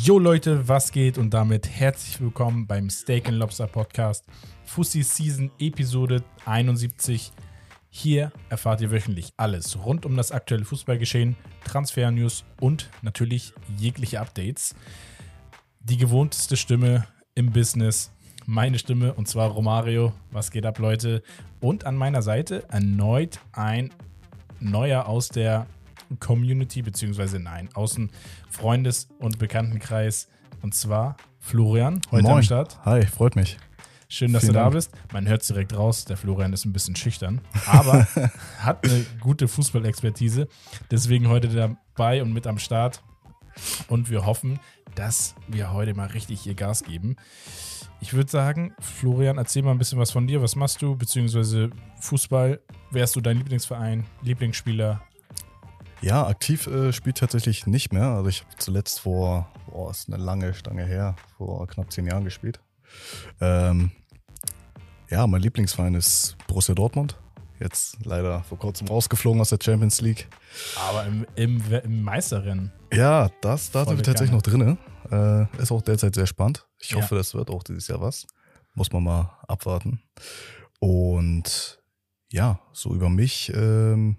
Jo Leute, was geht und damit herzlich willkommen beim Steak and Lobster Podcast Fussi Season Episode 71. Hier erfahrt ihr wöchentlich alles rund um das aktuelle Fußballgeschehen, Transfer-News und natürlich jegliche Updates. Die gewohnteste Stimme im Business, meine Stimme und zwar Romario. Was geht ab, Leute? Und an meiner Seite erneut ein neuer aus der Community, beziehungsweise nein, aus dem Freundes- und Bekanntenkreis. Und zwar Florian, heute Moin. am Start. Hi, freut mich. Schön, dass Vielen du da Dank. bist. Man hört es direkt raus, der Florian ist ein bisschen schüchtern, aber hat eine gute Fußballexpertise. Deswegen heute dabei und mit am Start. Und wir hoffen, dass wir heute mal richtig hier Gas geben. Ich würde sagen, Florian, erzähl mal ein bisschen was von dir. Was machst du? Beziehungsweise Fußball. Wer ist so dein Lieblingsverein, Lieblingsspieler? Ja, aktiv äh, spielt tatsächlich nicht mehr. Also ich habe zuletzt vor, boah, ist eine lange Stange her, vor knapp zehn Jahren gespielt. Ähm, ja, mein Lieblingsverein ist Borussia Dortmund. Jetzt leider vor kurzem rausgeflogen aus der Champions League. Aber im, im, im Meisterrennen. Ja, das, da sind wir tatsächlich noch drin. Äh, ist auch derzeit sehr spannend. Ich Ja. hoffe, das wird auch dieses Jahr was. Muss man mal abwarten. Und ja, so über mich. Ähm,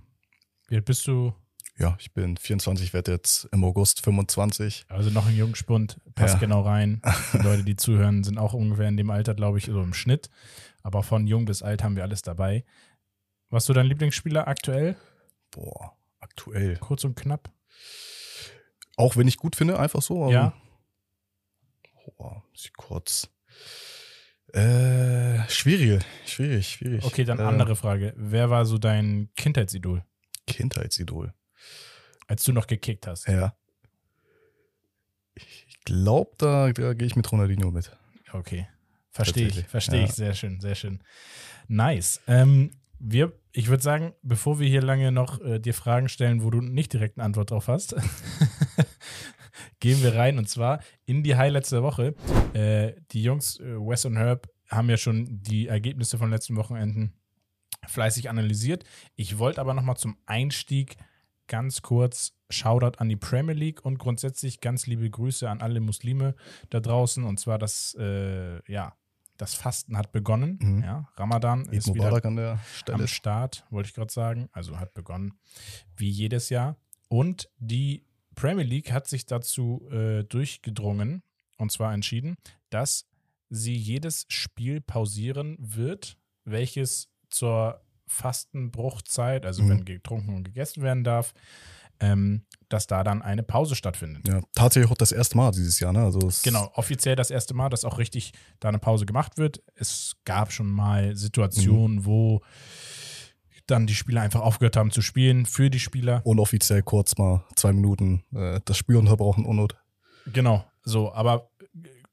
Wie alt bist du? Ja, ich bin 24, werde jetzt im August 25. Also noch ein Jungspund, passt Ja. genau rein. Die Leute, die zuhören, sind auch ungefähr in dem Alter, glaube ich, so im Schnitt. Aber von jung bis alt haben wir alles dabei. Was ist so dein Lieblingsspieler aktuell? Boah, aktuell. Kurz und knapp. Auch wenn ich gut finde, einfach so. Ja. Boah, ich kurz. Äh, schwierig, schwierig, schwierig. Okay, dann äh, andere Frage. Wer war so dein Kindheitsidol, Kindheitsidol. Als du noch gekickt hast? Ja. Ich glaube, da, da gehe ich mit Ronaldinho mit. Okay. Verstehe ich, verstehe ja. ich. Sehr schön, sehr schön. Nice. Ähm, wir, ich würde sagen, bevor wir hier lange noch äh, dir Fragen stellen, wo du nicht direkt eine Antwort drauf hast, gehen wir rein und zwar in die Highlights der Woche. Äh, die Jungs, äh, Wes und Herb, haben ja schon die Ergebnisse von letzten Wochenenden fleißig analysiert. Ich wollte aber nochmal zum Einstieg ganz kurz Shoutout an die Premier League und grundsätzlich ganz liebe Grüße an alle Muslime da draußen. Und zwar das, äh, ja, das Fasten hat begonnen. Mhm. Ja, Ramadan Eid ist wieder Mubarak an der am Stelle. Start, wollte ich gerade sagen. Also hat begonnen, wie jedes Jahr. Und die Premier League hat sich dazu äh, durchgedrungen und zwar entschieden, dass sie jedes Spiel pausieren wird, welches zur Fastenbruchzeit, also Mhm. wenn getrunken und gegessen werden darf, ähm, dass da dann eine Pause stattfindet. Ja, tatsächlich auch das erste Mal dieses Jahr, ne? Also Genau, offiziell das erste Mal, dass auch richtig da eine Pause gemacht wird. Es gab schon mal Situationen, wo dann die Spieler einfach aufgehört haben zu spielen für die Spieler. Unoffiziell kurz mal zwei Minuten äh, das Spiel unterbrochen, Unnot. Genau, so, aber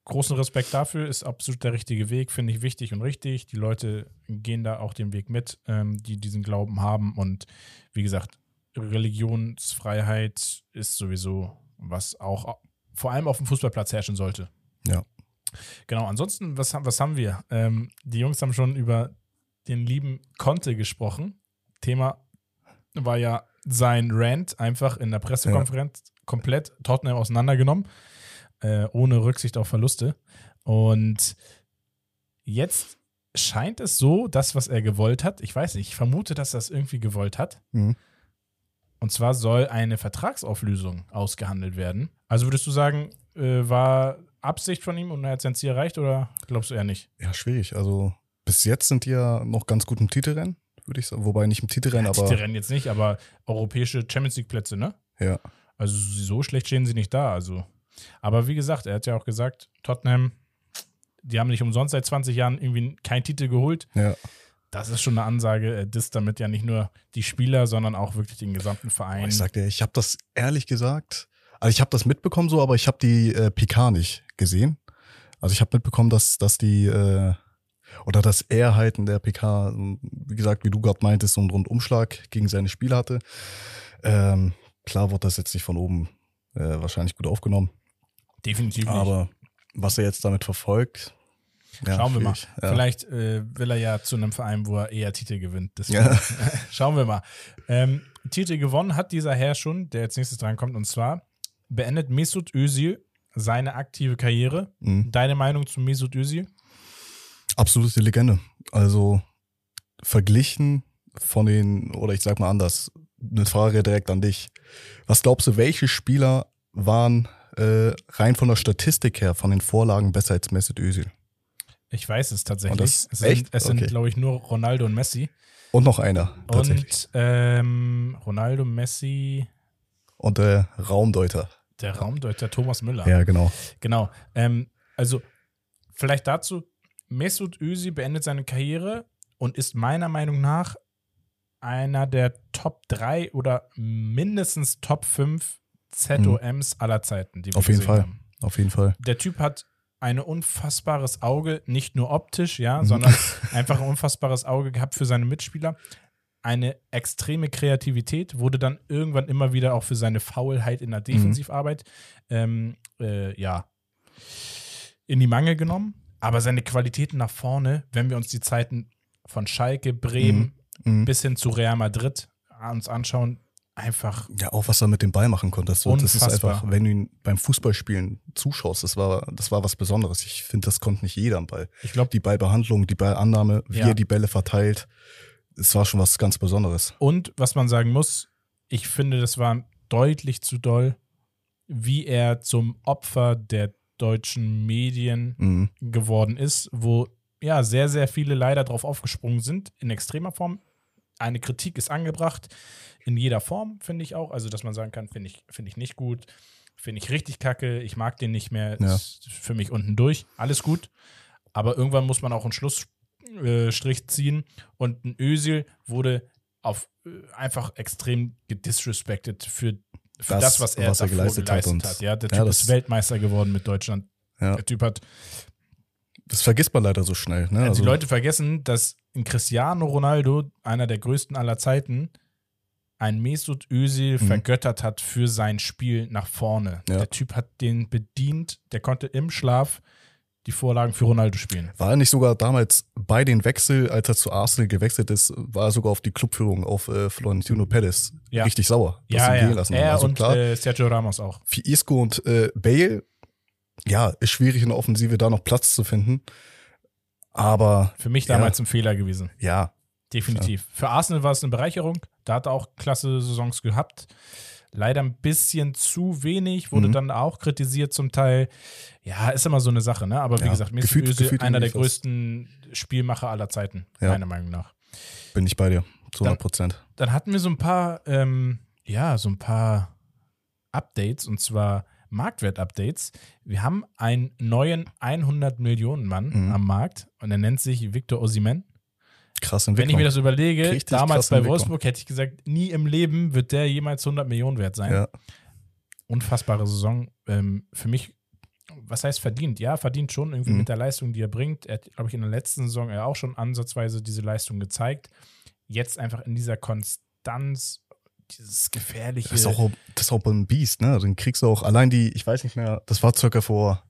großen Respekt dafür, ist absolut der richtige Weg, finde ich wichtig und richtig. Die Leute gehen da auch den Weg mit, ähm, die diesen Glauben haben. Und wie gesagt, Religionsfreiheit ist sowieso was auch vor allem auf dem Fußballplatz herrschen sollte. Ja. Genau, ansonsten, was, haben- was haben wir? Ähm, die Jungs haben schon über den lieben Conte gesprochen. Thema war ja sein Rant einfach in der Pressekonferenz komplett Tottenham auseinandergenommen, äh, ohne Rücksicht auf Verluste. Und jetzt scheint es so, das, was er gewollt hat, ich weiß nicht, ich vermute, dass er es irgendwie gewollt hat. Mhm. Und zwar soll eine Vertragsauflösung ausgehandelt werden. Also würdest du sagen, äh, war Absicht von ihm und er hat sein Ziel erreicht oder glaubst du eher nicht? Ja, schwierig. Also bis jetzt sind die ja noch ganz gut im Titelrennen, würde ich sagen. Wobei nicht im Titelrennen, aber Titelrennen jetzt nicht, aber europäische Champions League Plätze, ne? ja. Also so schlecht stehen sie nicht da. Also, aber wie gesagt, er hat ja auch gesagt, Tottenham, die haben nicht umsonst seit 20 Jahren irgendwie keinen Titel geholt. Ja, Das ist schon eine Ansage. Er disst damit ja nicht nur die Spieler, sondern auch wirklich den gesamten Verein. ich sagte, ich habe das ehrlich gesagt, also ich habe das mitbekommen so, aber ich habe die äh, PK nicht gesehen. Also ich habe mitbekommen, dass, dass die äh, oder dass er halt in der PK, wie gesagt, wie du gerade meintest, so einen Rundumschlag gegen seine Spiele hatte. Ähm, klar wurde das jetzt nicht von oben äh, wahrscheinlich gut aufgenommen, Definitiv nicht. aber was er jetzt damit verfolgt, ja, Schauen wir mal. Ja. Vielleicht äh, will er ja zu einem Verein, wo er eher Titel gewinnt. Deswegen, Ja. Schauen wir mal. Ähm, Titel gewonnen hat dieser Herr schon, der jetzt nächstes dran kommt, und zwar beendet Mesut Özil seine aktive Karriere. Mhm. Deine Meinung zu Mesut Özil? Absolute Legende. Also verglichen von den, oder ich sag mal anders, eine Frage direkt an dich. Was glaubst du, welche Spieler waren äh, rein von der Statistik her, von den Vorlagen besser als Mesut Özil? Ich weiß es tatsächlich. Das- es sind, es sind Okay. glaube ich, nur Ronaldo und Messi. Und noch einer. Und ähm, Ronaldo, Messi, Und der Raumdeuter. der Raumdeuter Thomas Müller. Ja, genau. Genau. Ähm, also, vielleicht dazu: Mesut Özil beendet seine Karriere und ist meiner Meinung nach einer der Top 3 oder mindestens Top 5 ZOMs aller Zeiten, die wir Mhm. Auf jeden Fall. haben. Auf jeden Fall. Der Typ hat ein unfassbares Auge, nicht nur optisch, ja, Mhm. sondern einfach ein unfassbares Auge gehabt für seine Mitspieler. Eine extreme Kreativität wurde dann irgendwann immer wieder auch für seine Faulheit in der Mhm. Defensivarbeit ähm, äh, ja, in die Mangel genommen. Aber seine Qualitäten nach vorne, wenn wir uns die Zeiten von Schalke, Bremen Mhm. bis hin zu Real Madrid uns anschauen, einfach Ja, auch was er mit dem Ball machen konnte. Das, das ist einfach, wenn du ihn beim Fußballspielen zuschaust, das war, das war was Besonderes. Ich finde, das konnte nicht jeder am Ball. Ich glaube, Die Ballbehandlung, die Ballannahme, wie Ja. er die Bälle verteilt, es war schon was ganz Besonderes. Und was man sagen muss, ich finde, das war deutlich zu doll, wie er zum Opfer der deutschen Medien Mhm. geworden ist, wo ja sehr, sehr viele leider drauf aufgesprungen sind, in extremer Form. Eine Kritik ist angebracht, in jeder Form, finde ich auch. Also, dass man sagen kann, finde ich, finde ich nicht gut, finde ich richtig kacke, ich mag den nicht mehr, Ja. ist für mich unten durch, alles gut. Aber irgendwann muss man auch einen Schlussstrich ziehen und ein Özil wurde auf äh, einfach extrem gedisrespected für, für das, Das, was er, was er davor geleistet hat und- Ja, der Ja, Typ das- ist Weltmeister geworden mit Deutschland. Ja. Der Typ hat Das vergisst man leider so schnell. Ne? also die Leute vergessen, dass ein Cristiano Ronaldo, einer der größten aller Zeiten, ein Mesut Özil Mhm. vergöttert hat für sein Spiel nach vorne. Ja. Der Typ hat den bedient, der konnte im Schlaf die Vorlagen für Ronaldo spielen. War er nicht sogar damals bei den Wechsel, als er zu Arsenal gewechselt ist, war er sogar auf die Clubführung auf äh, Florentino Perez Ja. richtig sauer, dass Ja, sie ihn ja. lassen. Er Also und klar, äh, Sergio Ramos auch. für Isco und äh, Bale, ja, ist schwierig in der Offensive da noch Platz zu finden. Aber Für mich Ja. damals ein Fehler gewesen. ja, Definitiv. Für Arsenal war es eine Bereicherung. Da hat er auch klasse Saisons gehabt. Leider ein bisschen zu wenig, wurde Mhm. dann auch kritisiert zum Teil. Ja, ist immer so eine Sache, ne? Aber wie Ja, gesagt, Mesut gefühlt- Özil, gefühlt einer der was. größten Spielmacher aller Zeiten, Ja. meiner Meinung nach. bin ich bei dir, zu 100 Prozent. Dann hatten wir so ein paar, ähm, ja, so ein paar Updates und zwar Marktwert-Updates. Wir haben einen neuen 100 Millionen Mann Mhm. am Markt und er nennt sich Victor Osimhen. Krass Wenn ich mir das überlege, Richtig damals krasse bei. Wolfsburg hätte ich gesagt, nie im Leben wird der jemals 100 Millionen wert sein. ja, Unfassbare Saison. Ähm, für mich, was heißt verdient? Ja, verdient schon irgendwie Mhm. mit der Leistung, die er bringt. Er hat, glaube ich, in der letzten Saison ja auch schon ansatzweise diese Leistung gezeigt. Jetzt einfach in dieser Konstanz, dieses gefährliche. das ist auch, das ist auch ein Biest, ne? Den kriegst du auch allein die, ich weiß nicht mehr, das war circa vor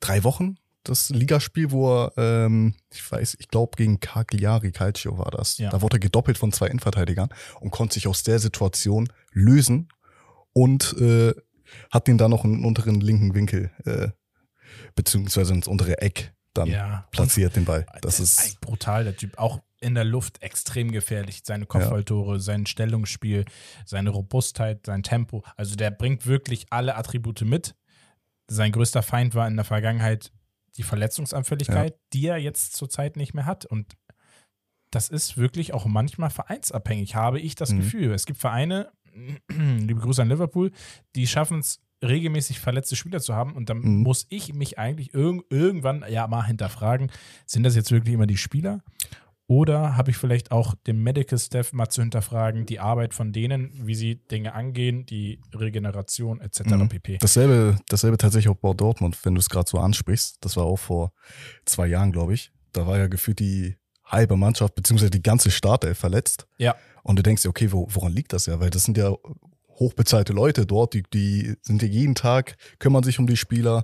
drei Wochen, das Ligaspiel, wo er, ähm, ich weiß, ich glaube gegen Cagliari Calcio war das. Ja. Da wurde er gedoppelt von zwei Innenverteidigern und konnte sich aus der Situation lösen und äh, hat den dann noch in den unteren linken Winkel, äh, beziehungsweise ins untere Eck dann ja, platziert, den Ball. Das Das ist ist, brutal, der Typ. Auch in der Luft extrem gefährlich. Seine Kopfballtore, sein Stellungsspiel, seine Robustheit, sein Tempo. Also der bringt wirklich alle Attribute mit. Sein größter Feind war in der Vergangenheit die Verletzungsanfälligkeit, die er jetzt zurzeit nicht mehr hat. Und das ist wirklich auch manchmal vereinsabhängig, habe ich das Mhm. Gefühl. Es gibt Vereine, liebe Grüße an Liverpool, die schaffen es regelmäßig verletzte Spieler zu haben und dann Mhm. muss ich mich eigentlich irg irgendwann ja mal hinterfragen, sind das jetzt wirklich immer die Spieler oder habe ich vielleicht auch den Medical Staff mal zu hinterfragen, die Arbeit von denen, wie sie Dinge angehen, die Regeneration etc. Mhm. pp. dasselbe, dasselbe tatsächlich auch bei Dortmund, wenn du es gerade so ansprichst. Das war auch vor zwei Jahren, glaube ich. Da war ja gefühlt die halbe Mannschaft, beziehungsweise die ganze Startelf verletzt. Ja. Und du denkst dir, okay, wo, woran liegt das ja? Weil das sind ja hochbezahlte Leute dort, die, die sind ja jeden Tag, kümmern sich um die Spieler,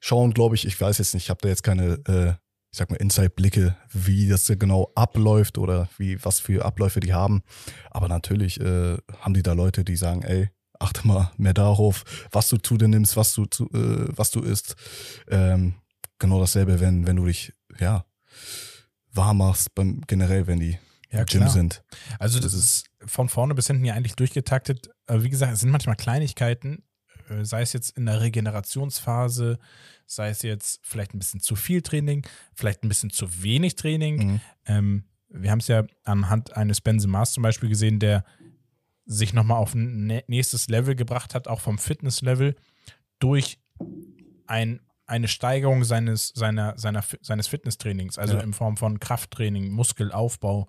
schauen, glaube ich, ich weiß jetzt nicht, ich habe da jetzt keine äh, ich sag mal, Inside-Blicke, wie das genau abläuft oder wie, was für Abläufe die haben. Aber natürlich äh, haben die da Leute, die sagen, ey, achte mal mehr darauf, was du zu dir nimmst, was du zu, äh, was du isst. Ähm, genau dasselbe, wenn, wenn du dich, ja, warm machst, beim, generell, wenn die Ja, im Gym sind. Also das ist von vorne bis hinten ja eigentlich durchgetaktet. Aber wie gesagt, es sind manchmal Kleinigkeiten, äh, sei es jetzt in der Regenerationsphase, sei es jetzt vielleicht ein bisschen zu viel Training, vielleicht ein bisschen zu wenig Training. Mhm. Ähm, wir haben es ja anhand eines Benzemas zum Beispiel gesehen, der sich nochmal auf ein nä- nächstes Level gebracht hat, auch vom Fitnesslevel, durch ein, eine Steigerung seines, seiner, seiner, seines Fitnesstrainings, also Ja. in Form von Krafttraining, Muskelaufbau,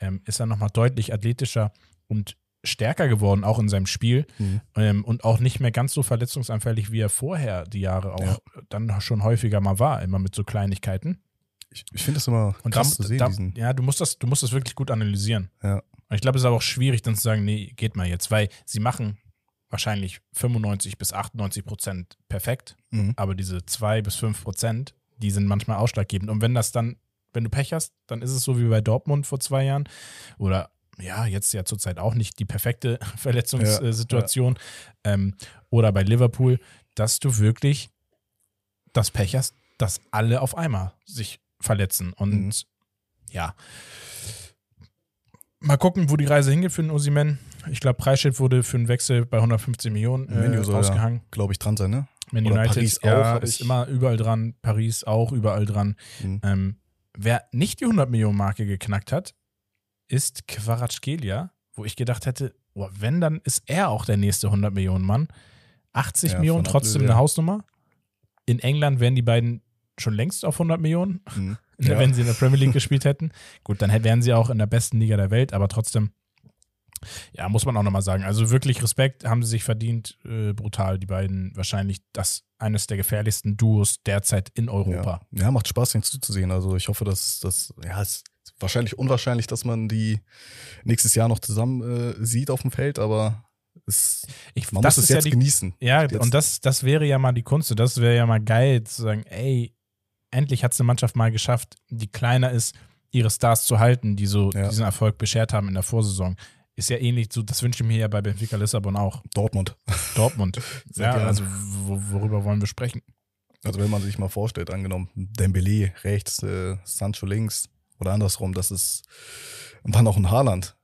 ähm, ist er nochmal deutlich athletischer und stärker geworden, auch in seinem Spiel Mhm. ähm, und auch nicht mehr ganz so verletzungsanfällig, wie er vorher die Jahre auch Ja. dann schon häufiger mal war, immer mit so Kleinigkeiten. Ich, ich finde das immer Und krass da, zu sehen, da, diesen. ja, du musst das, du musst das wirklich gut analysieren. Ja. Und ich glaube, es ist aber auch schwierig, dann zu sagen, nee, geht mal jetzt, weil sie machen wahrscheinlich 95 bis 98 Prozent perfekt, Mhm. aber diese 2 bis 5 Prozent, die sind manchmal ausschlaggebend. Und wenn das dann, wenn du Pech hast, dann ist es so wie bei Dortmund vor zwei Jahren oder ja, jetzt ja zurzeit auch nicht die perfekte Verletzungssituation ähm, oder bei Liverpool, dass du wirklich das Pech hast, dass alle auf einmal sich verletzen. Und Mhm. ja, mal gucken, wo die Reise hingeht für den Osimen. Ich glaube, Preisschild wurde für einen Wechsel bei 150 Millionen äh, Menu ja, rausgehangen. glaube ich, dran sein, ne? Man Oder United Paris ja, auch, ist immer überall dran. Paris auch überall dran. Mhm. Ähm, wer nicht die 100 Millionen Marke geknackt hat, ist Kvaratskhelia, wo ich gedacht hätte, oh, wenn, dann ist er auch der nächste 100 Millionen Mann. 80 Ja, Millionen, trotzdem Ablöse. eine Hausnummer. In England wären die beiden schon längst auf 100 Millionen, Mhm. Ja. wenn sie in der Premier League gespielt hätten. Gut, dann wären sie auch in der besten Liga der Welt, aber trotzdem, ja, muss man auch nochmal sagen. Also wirklich Respekt haben sie sich verdient. Äh, brutal, die beiden. Wahrscheinlich das eines der gefährlichsten Duos derzeit in Europa. Ja. ja, macht Spaß, den zuzusehen. Also ich hoffe, dass das, ja, es wahrscheinlich unwahrscheinlich, dass man die nächstes Jahr noch zusammen äh, sieht auf dem Feld, aber es, Ich, man muss es ist ja jetzt die, genießen. Ja, Jetzt- und das, das wäre ja mal die Kunst. und Das wäre ja mal geil zu sagen, ey, endlich hat es eine Mannschaft mal geschafft, die kleiner ist, ihre Stars zu halten, die so Ja. diesen Erfolg beschert haben in der Vorsaison. Ist ja ähnlich, so, das wünsche ich mir ja bei Benfica Lissabon auch. Dortmund. Dortmund. Ja, gern. also wo, worüber wollen wir sprechen? Also wenn man sich mal vorstellt, angenommen, Dembele rechts, äh, Sancho links oder andersrum, das ist und dann auch ein Haaland.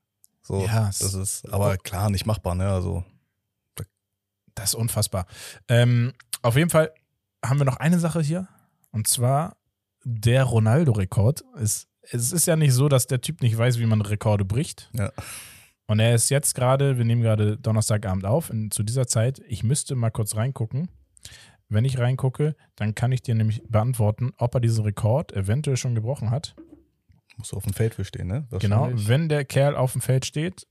So, Ja, das ist, aber klar, nicht machbar, ne? Also, Das ist unfassbar. Ähm, auf jeden Fall haben wir noch eine Sache hier. Und zwar der Ronaldo-Rekord. Es, es ist ja nicht so, dass der Typ nicht weiß, wie man Rekorde bricht. Ja. Und er ist jetzt gerade, wir nehmen gerade Donnerstagabend auf, in, zu dieser Zeit. Ich müsste mal kurz reingucken. Wenn ich reingucke, dann kann ich dir nämlich beantworten, ob er diesen Rekord eventuell schon gebrochen hat. Muss auf dem Feld für stehen, ne? Genau, wenn der Kerl auf dem Feld steht,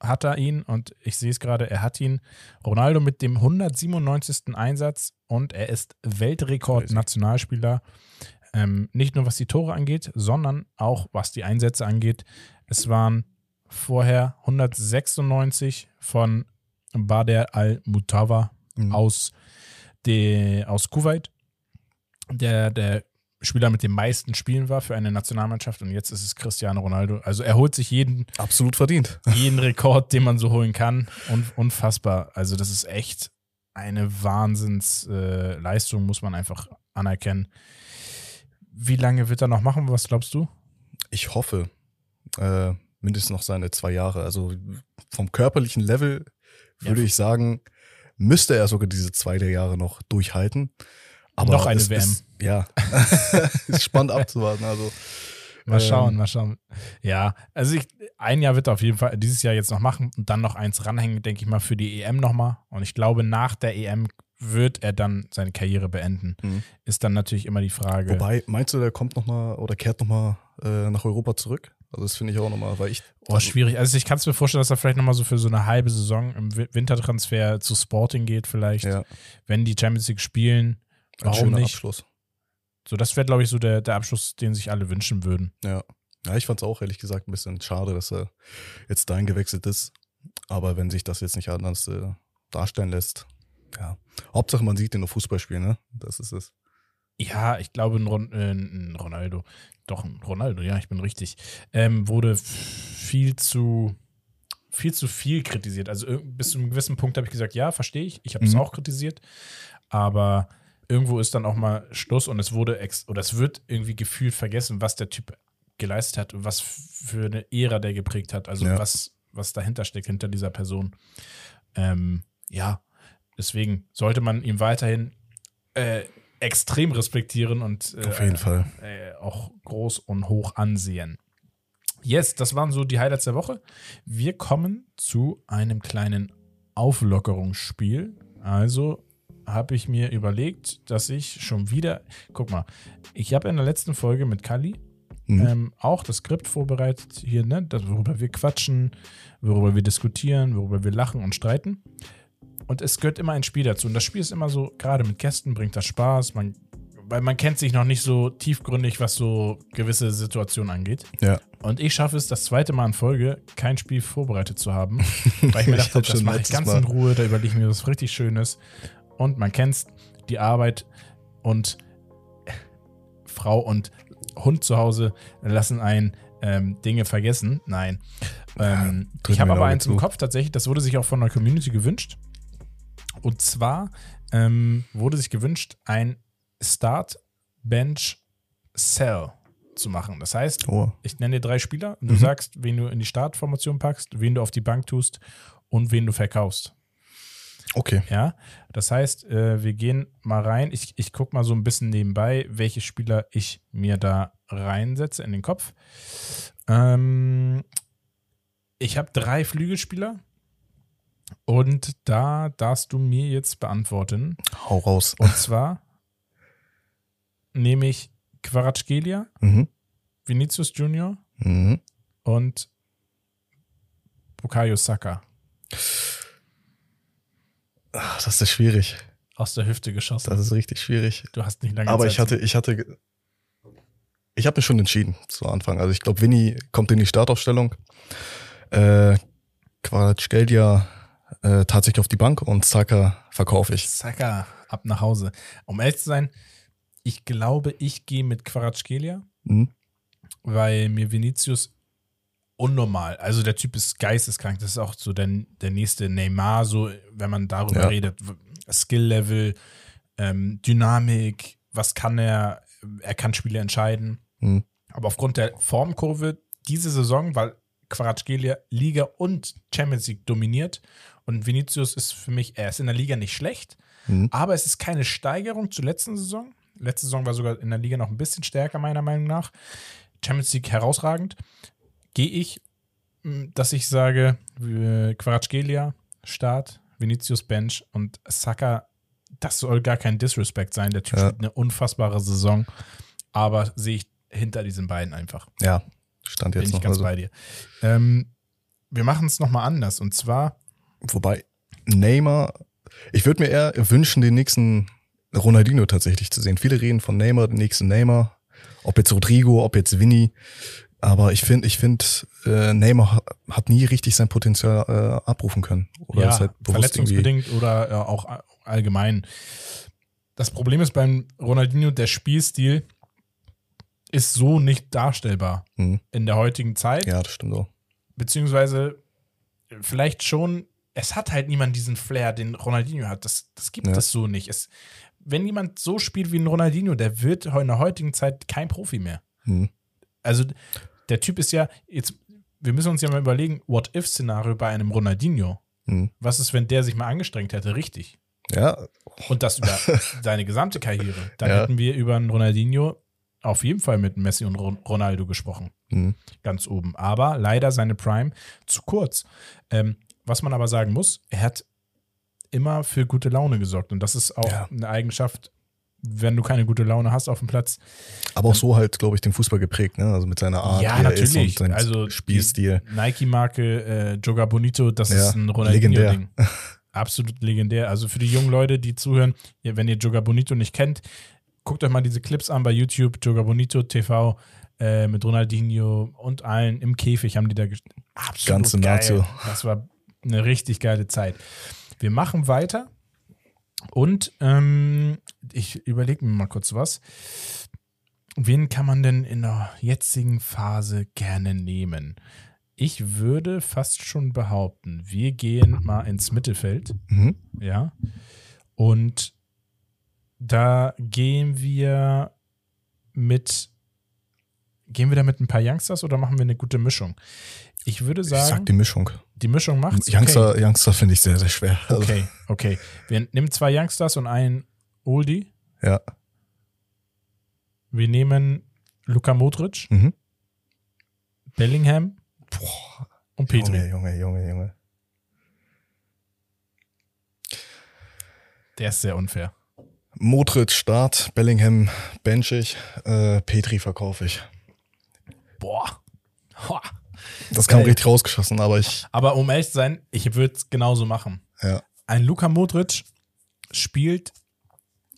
hat er ihn und ich sehe es gerade, er hat ihn. Ronaldo mit dem 197. Einsatz und er ist. Weltrekord-Nationalspieler. Ähm, nicht nur was die Tore angeht, sondern auch was die Einsätze angeht. Es waren vorher 196 von Bader al-Mutawa Mhm. aus, de, aus Kuwait, der der Spieler mit den meisten Spielen war für eine Nationalmannschaft und jetzt ist es Cristiano Ronaldo. Also er holt sich jeden, Absolut verdient. jeden Rekord, den man so holen kann. Und unfassbar. Also das ist echt eine Wahnsinnsleistung, äh, muss man einfach anerkennen. Wie lange wird er noch machen? Was glaubst du? Ich hoffe, äh, mindestens noch seine zwei Jahre. Also vom körperlichen Level würde Ja. ich sagen, müsste er sogar diese zwei der Jahre noch durchhalten. Aber Noch eine WM. Ist, ja, ist spannend abzuwarten. Also Mal Ähm, schauen, mal schauen. Ja, also ich, ein Jahr wird er auf jeden Fall dieses Jahr jetzt noch machen und dann noch eins ranhängen, denke ich mal, für die EM nochmal. Und ich glaube, nach der EM wird er dann seine Karriere beenden. Mhm. Ist dann natürlich immer die Frage. Wobei, meinst du, der kommt noch mal oder kehrt noch mal äh, nach Europa zurück? Also das finde ich auch noch mal, weil ich Oh, schwierig. Also ich kann es mir vorstellen, dass er vielleicht nochmal so für so eine halbe Saison im Wi- Wintertransfer zu Sporting geht, vielleicht. ja, Wenn die Champions League spielen. Ein Warum schöner nicht? Abschluss. So, das wäre, glaube ich, so der, der Abschluss, den sich alle wünschen würden. Ja. Ja, ich fand es auch ehrlich gesagt ein bisschen schade, dass er jetzt dahin gewechselt ist. Aber wenn sich das jetzt nicht anders äh, darstellen lässt, ja. Hauptsache man sieht ihn auf Fußball spielen, ne? Das ist es. Ja, ich glaube, ein, Ron, äh, ein Ronaldo, doch ein Ronaldo, ja, ich bin richtig, ähm, wurde viel zu viel zu viel kritisiert. Also bis zu einem gewissen Punkt habe ich gesagt, ja, verstehe ich. Ich habe es Mhm. auch kritisiert, aber irgendwo ist dann auch mal Schluss und es wurde ex oder es wird irgendwie gefühlt vergessen, was der Typ geleistet hat und was für eine Ära der geprägt hat. Also Ja. was was dahinter steckt hinter dieser Person. Ähm, ja, deswegen sollte man ihm weiterhin äh, extrem respektieren und äh, Auf jeden Fall. äh, auch groß und hoch ansehen. Yes, das waren so die Highlights der Woche. Wir kommen zu einem kleinen Auflockerungsspiel. Also habe ich mir überlegt, dass ich schon wieder, guck mal, ich habe in der letzten Folge mit Kali Mhm. ähm, auch das Skript vorbereitet hier, ne, das, worüber wir quatschen, worüber wir diskutieren, worüber wir lachen und streiten. Und es gehört immer ein Spiel dazu. Und das Spiel ist immer so, gerade mit Gästen bringt das Spaß, man, weil man kennt sich noch nicht so tiefgründig, was so gewisse Situationen angeht. Ja. Und ich schaffe es das zweite Mal in Folge, kein Spiel vorbereitet zu haben. Weil ich mir Ich dachte, hab das mache ich ganz Mal. in Ruhe, da überlege ich mir was richtig Schönes. Und man kennt die Arbeit und Frau und Hund zu Hause lassen einen ähm, Dinge vergessen. Nein. Ähm, drück ich habe aber eins im zu. Kopf tatsächlich, das wurde sich auch von der Community gewünscht. Und zwar ähm, wurde sich gewünscht, ein Start, Bench, Sell zu machen. Das heißt, Oh. ich nenne dir drei Spieler und du Mhm. sagst, wen du in die Startformation packst, wen du auf die Bank tust und wen du verkaufst. Okay. Ja, das heißt, äh, wir gehen mal rein. Ich, ich gucke mal so ein bisschen nebenbei, welche Spieler ich mir da reinsetze in den Kopf. Ähm, ich habe drei Flügelspieler und da darfst du mir jetzt beantworten. Hau raus. Und zwar nehme ich Quaratschgelia, Mhm. Vinicius Junior Mhm. und Bukayo Saka Ach, das ist schwierig. aus der Hüfte geschossen. Das ist richtig schwierig. Du hast nicht lange Aber Zeit ich hatte, ich hatte, ich habe mich schon entschieden zu Anfang. Also ich glaube, Winnie kommt in die Startaufstellung. Äh, Quatschgeldia äh, tatsächlich auf die Bank und Saka verkaufe ich. Saka ab nach Hause. Um ehrlich zu sein, ich glaube, ich gehe mit Quaratschgelia, Mhm. weil mir Vinicius unnormal, also der Typ ist geisteskrank, das ist auch so der, der nächste Neymar, so wenn man darüber Ja. redet, Skill-Level, ähm, Dynamik, was kann er, er kann Spiele entscheiden, Mhm. aber aufgrund der Formkurve diese Saison, weil Quaratschgelia Liga und Champions League dominiert und Vinicius ist für mich, er ist in der Liga nicht schlecht, Mhm. aber es ist keine Steigerung zur letzten Saison. Letzte Saison war sogar in der Liga noch ein bisschen stärker, meiner Meinung nach. Champions League herausragend. Gehe ich, mh, dass ich sage, äh, Quaratschgelia, Start, Vinicius Bench und Saka, das soll gar kein Disrespect sein. Der Typ Ja. spielt eine unfassbare Saison, aber sehe ich hinter diesen beiden einfach. Ja, stand Bin jetzt ich noch ganz mal so. bei dir. Ähm, wir machen es nochmal anders und zwar, Wobei Neymar, ich würde mir eher wünschen, den nächsten Ronaldinho tatsächlich zu sehen. Viele reden von Neymar, den nächsten Neymar. Ob jetzt Rodrigo, ob jetzt Vinny. Aber ich finde, ich finde, äh, Neymar ha- hat nie richtig sein Potenzial äh, abrufen können. Oder ja, ist halt irgendwie. verletzungsbedingt oder äh, auch allgemein. Das Problem ist beim Ronaldinho, der Spielstil ist so nicht darstellbar Mhm. in der heutigen Zeit. Ja, das stimmt auch. Beziehungsweise vielleicht schon, es hat halt niemand diesen Flair, den Ronaldinho hat. Das, das gibt Ja. es so nicht. Es, wenn jemand so spielt wie ein Ronaldinho, der wird in der heutigen Zeit kein Profi mehr. Mhm. Also der Typ ist ja, jetzt, wir müssen uns ja mal überlegen, What-If-Szenario bei einem Ronaldinho. Mhm. Was ist, wenn der sich mal angestrengt hätte? Richtig. Ja, Und das über seine gesamte Karriere. Dann Ja. hätten wir über einen Ronaldinho auf jeden Fall mit Messi und Ron- Ronaldo gesprochen. mhm. Ganz oben. Aber leider seine Prime zu kurz. Ähm, was man aber sagen muss, er hat immer für gute Laune gesorgt. Und das ist auch Ja. eine Eigenschaft, wenn du keine gute Laune hast auf dem Platz. aber auch so halt, glaube ich, den Fußball geprägt, ne? Also mit seiner Art, ja, natürlich. und also Spielstil. Nike-Marke äh, Joga Bonito, das Ja, ist ein Ronaldinho-Ding. Absolut legendär. Also für die jungen Leute, die zuhören, wenn ihr Joga Bonito nicht kennt, guckt euch mal diese Clips an bei YouTube, Joga Bonito TV äh, mit Ronaldinho und allen im Käfig haben die da absolut Ganze geil. Nazio. Das war eine richtig geile Zeit. Wir machen weiter Und ähm, ich überlege mir mal kurz was. Wen kann man denn in der jetzigen Phase gerne nehmen? Ich würde fast schon behaupten, wir gehen mal ins Mittelfeld. Mhm. Ja. Und da gehen wir mit. Gehen wir da mit ein paar Youngsters oder machen wir eine gute Mischung? Ich würde Ich sagen, sag die Mischung. Die Mischung macht's. Youngster, Youngster finde ich sehr, sehr schwer. Also, Okay, okay. Wir nehmen zwei Youngsters und einen Oldie. Ja. Wir nehmen Luka Modric, Mhm. Bellingham Boah, und Petri. Junge, Junge, Junge, Junge. Der ist sehr unfair. Modric Start, Bellingham bench ich, äh, Petri verkaufe ich. Boah. Hoa. Das kam Geil. richtig rausgeschossen, aber ich, Aber um ehrlich zu sein, ich würde es genauso machen. ja. Ein Luka Modric spielt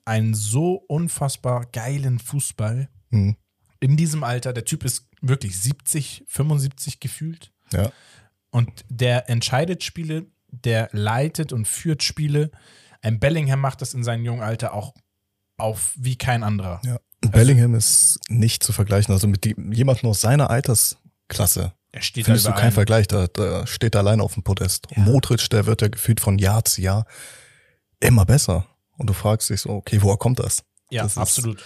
einen so unfassbar geilen Fußball Mhm. in diesem Alter. Der Typ ist wirklich 70, 75 gefühlt. Ja. Und der entscheidet Spiele, der leitet und führt Spiele. Ein Bellingham macht das in seinem jungen Alter auch auf wie kein anderer. ja. Bellingham ist nicht zu vergleichen. Also mit die, jemandem aus seiner Altersklasse Er steht findest da du keinen. Vergleich. Da, da steht er allein auf dem Podest. Ja. Modric, der wird ja gefühlt von Jahr zu Jahr immer besser. Und du fragst dich so, okay, woher kommt das? Ja, Das ist- absolut.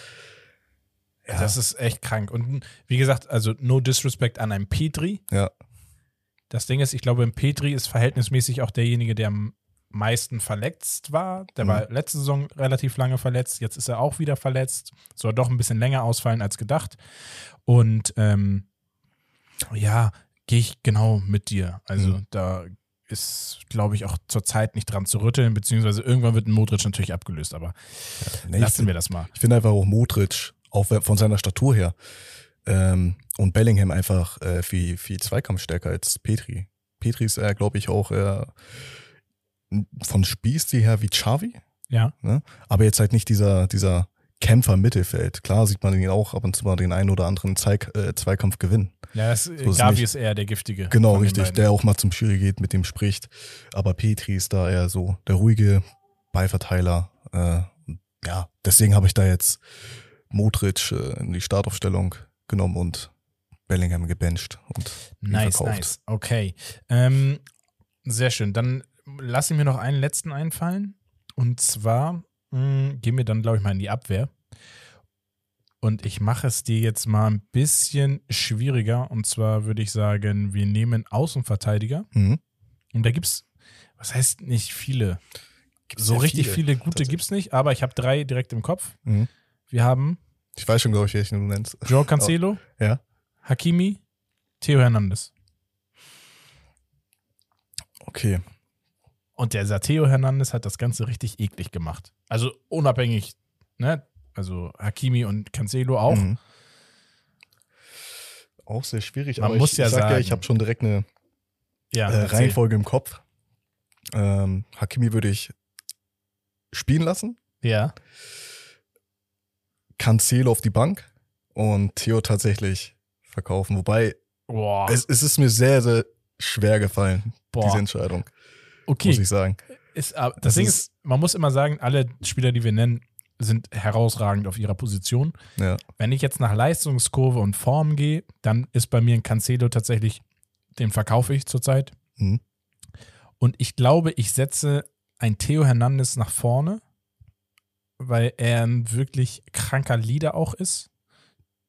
Ja. Das ist echt krank. Und wie gesagt, also no disrespect an einen Petri. Ja. Das Ding ist, ich glaube, im Petri ist verhältnismäßig auch derjenige, der am meisten verletzt war. Der Mhm. war letzte Saison relativ lange verletzt. Jetzt ist er auch wieder verletzt. Soll doch ein bisschen länger ausfallen als gedacht. Und ähm, ja, gehe ich genau mit dir. Also Mhm. da ist, glaube ich, auch zurzeit nicht dran zu rütteln, beziehungsweise irgendwann wird ein Modric natürlich abgelöst, aber Nee, ich lassen wir das mal. Ich finde einfach auch Modric, auch von seiner Statur her, ähm, und Bellingham einfach äh, viel, viel zweikampfstärker als Petri. Petri ist, äh, glaube ich, auch äh, von Spielstil her wie Xavi, Ja. ne? aber jetzt halt nicht dieser, dieser Kämpfer im Mittelfeld. Klar sieht man ihn auch ab und zu mal den einen oder anderen Zeig, äh, Zweikampf gewinnen. Ja, das, So ist Gavi ist eher der Giftige. Genau, richtig. Der auch mal zum Schiri geht, mit dem spricht. Aber Petri ist da eher so der ruhige Ballverteiler. Äh, ja, deswegen habe ich da jetzt Modric äh, in die Startaufstellung genommen und Bellingham gebencht und Nice, verkauft. nice. Okay. Ähm, sehr schön. Dann lasse ich mir noch einen letzten einfallen. Und zwar mh, gehen wir dann, glaube ich, mal in die Abwehr. Und ich mache es dir jetzt mal ein bisschen schwieriger. Und zwar würde ich sagen, wir nehmen Außenverteidiger. Mhm. Und da gibt es, was heißt nicht viele? Gibt's so richtig viele, viele, gute gibt es nicht, aber ich habe drei direkt im Kopf. Mhm. Wir haben Ich weiß schon, glaube ich, welchen du nennst. Joe Cancelo, Ja. Hakimi, Theo Hernandez. Okay. Und der Theo Hernandez hat das Ganze richtig eklig gemacht. Also unabhängig, ne? Also Hakimi und Cancelo auch. Mhm. Auch sehr schwierig, Man aber muss ich, ja ich sag ja, sagen- ich habe schon direkt eine Ja, äh. Reihenfolge im Kopf. Ähm, Hakimi würde ich spielen lassen. Ja. Cancelo auf die Bank und Theo tatsächlich verkaufen. Wobei, es, es ist mir sehr, sehr schwer gefallen, Boah. diese Entscheidung, okay. muss ich sagen. Ist, aber das Das Ding ist- ist, man muss immer sagen, alle Spieler, die wir nennen, sind herausragend auf ihrer Position. Ja. Wenn ich jetzt nach Leistungskurve und Form gehe, dann ist bei mir ein Cancelo tatsächlich, den verkaufe ich zurzeit. Mhm. Und ich glaube, ich setze ein Theo Hernandez nach vorne, weil er ein wirklich kranker Leader auch ist.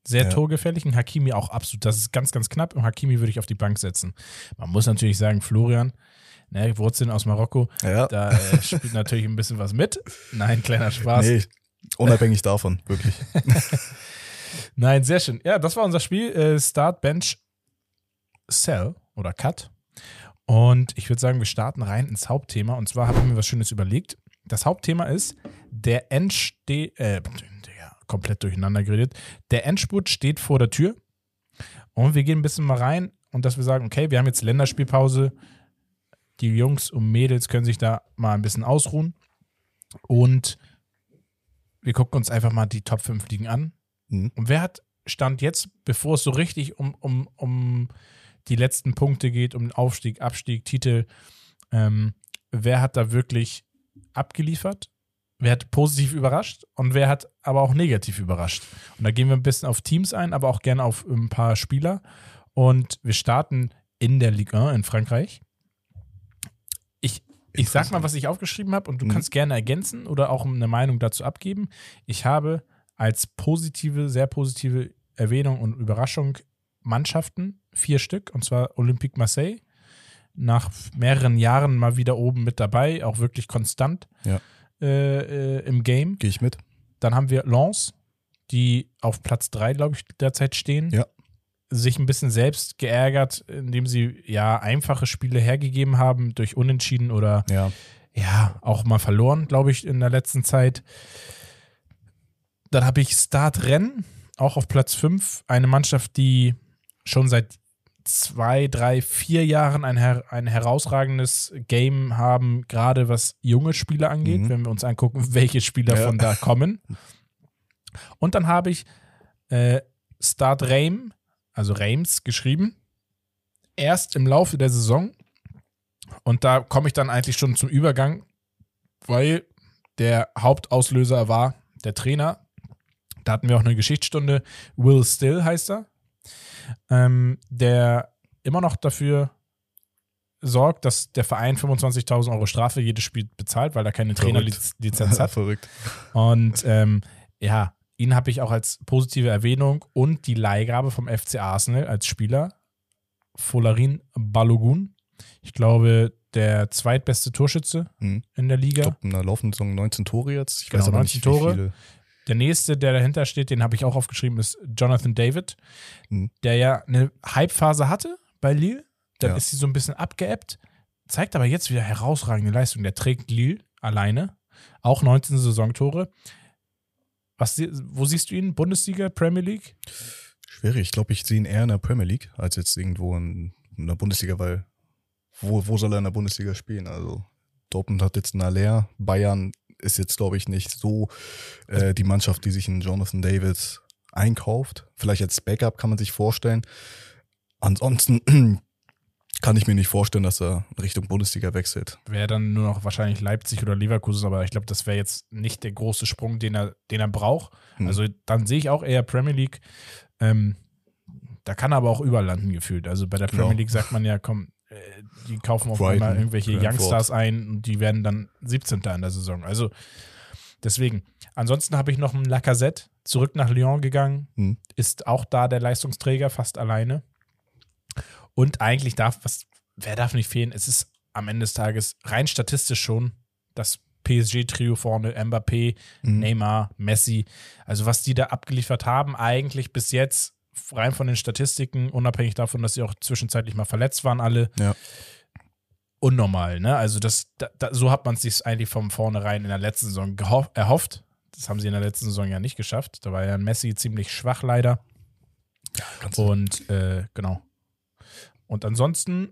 Sehr Ja. torgefällig. Ein Hakimi auch absolut. Das ist ganz, ganz knapp. Und Hakimi würde ich auf die Bank setzen. Man muss natürlich sagen, Florian, ne, Wurzeln aus Marokko, Ja, da äh, spielt natürlich ein bisschen was mit. Nein, kleiner Spaß. nee, unabhängig davon, wirklich. Nein, sehr schön. Ja, das war unser Spiel. Äh, Start, Bench, Sell oder Cut. Und ich würde sagen, wir starten rein ins Hauptthema. Und zwar habe ich mir was Schönes überlegt. Das Hauptthema ist, der Endste äh, komplett durcheinander geredet. Der Endspurt steht vor der Tür. Und wir gehen ein bisschen mal rein und dass wir sagen, okay, wir haben jetzt Länderspielpause. Die Jungs und Mädels können sich da mal ein bisschen ausruhen. Und wir gucken uns einfach mal die Top 5 Ligen an. Mhm. Und wer hat Stand jetzt, bevor es so richtig um, um, um die letzten Punkte geht, um Aufstieg, Abstieg, Titel, ähm, wer hat da wirklich abgeliefert wer hat positiv überrascht und wer hat aber auch negativ überrascht. Und da gehen wir ein bisschen auf Teams ein, aber auch gerne auf ein paar Spieler. Und wir starten in der Ligue 1 in Frankreich. Ich, sag mal, was ich aufgeschrieben habe und du Mhm. kannst gerne ergänzen oder auch eine Meinung dazu abgeben. Ich habe als positive, sehr positive Erwähnung und Überraschung Mannschaften, vier Stück, und zwar Olympique Marseille. Nach mehreren Jahren mal wieder oben mit dabei, auch wirklich konstant Ja. äh, äh, im Game. Gehe ich mit. Dann haben wir Lens, die auf Platz 3, glaube ich, derzeit stehen. Ja. Sich ein bisschen selbst geärgert, indem sie ja einfache Spiele hergegeben haben durch Unentschieden oder Ja. ja, auch mal verloren, glaube ich, in der letzten Zeit. Dann habe ich Start Rennen, auch auf Platz 5. Eine Mannschaft, die schon seit zwei, drei, vier Jahren ein, her ein herausragendes Game haben, gerade was junge Spieler angeht, Mhm. wenn wir uns angucken, welche Spieler Ja. von da kommen. Und dann habe ich äh, Start Reim, also Reims, geschrieben. Erst im Laufe der Saison. Und da komme ich dann eigentlich schon zum Übergang, weil der Hauptauslöser war der Trainer. Da hatten wir auch eine Geschichtsstunde. Will Still heißt er. Ähm, der immer noch dafür sorgt, dass der Verein 25.000 Euro Strafe jedes Spiel bezahlt, weil er keine Verrückt. Trainerlizenz hat. Verrückt. Und ähm, ja, ihn habe ich auch als positive Erwähnung und die Leihgabe vom FC Arsenal als Spieler. Folarin Balogun. Ich glaube, der zweitbeste Torschütze Mhm. in der Ich Liga. glaube, in der laufenden Saison 19 Tore jetzt. Ich Genau, weiß aber 19 nicht, Tore. viele. Der nächste, der dahinter steht, den habe ich auch aufgeschrieben, ist Jonathan David, Mhm. der ja eine Hype-Phase hatte bei Lille. Dann Ja. ist sie so ein bisschen abgeebbt, zeigt aber jetzt wieder herausragende Leistung. Der trägt Lille alleine, auch 19 Saisontore. Was, wo siehst du ihn? Bundesliga, Premier League? Schwierig. Ich glaube, ich sehe ihn eher in der Premier League als jetzt irgendwo in, in der Bundesliga, weil wo, wo soll er in der Bundesliga spielen? Also Dortmund hat jetzt einen Aller, Bayern ist jetzt, glaube ich, nicht so äh, die Mannschaft, die sich in Jonathan David einkauft. Vielleicht als Backup kann man sich vorstellen. Ansonsten kann ich mir nicht vorstellen, dass er Richtung Bundesliga wechselt. Wäre dann nur noch wahrscheinlich Leipzig oder Leverkusen, aber ich glaube, das wäre jetzt nicht der große Sprung, den er, den er braucht. Hm. Also dann sehe ich auch eher Premier League. Ähm, da kann er aber auch überall landen gefühlt. Also bei der Genau. Premier League sagt man ja, komm, äh, die kaufen auf Brighton, einmal irgendwelche Brentford. Youngstars ein und die werden dann 17. in der Saison. Also deswegen. Ansonsten habe ich noch einen Lacazette zurück nach Lyon gegangen, Hm. ist auch da der Leistungsträger, fast alleine. Und eigentlich darf, was, wer darf nicht fehlen? Es ist am Ende des Tages rein statistisch schon das PSG-Trio vorne, Mbappé, Mhm. Neymar, Messi. Also was die da abgeliefert haben, eigentlich bis jetzt, rein von den Statistiken, unabhängig davon, dass sie auch zwischenzeitlich mal verletzt waren, alle. Ja. Unnormal, ne? Also das, da, da, so hat man es sich eigentlich von vornherein in der letzten Saison erhofft. Das haben sie in der letzten Saison ja nicht geschafft. Da war ja Messi ziemlich schwach leider. Ganz Und äh, genau. Und ansonsten,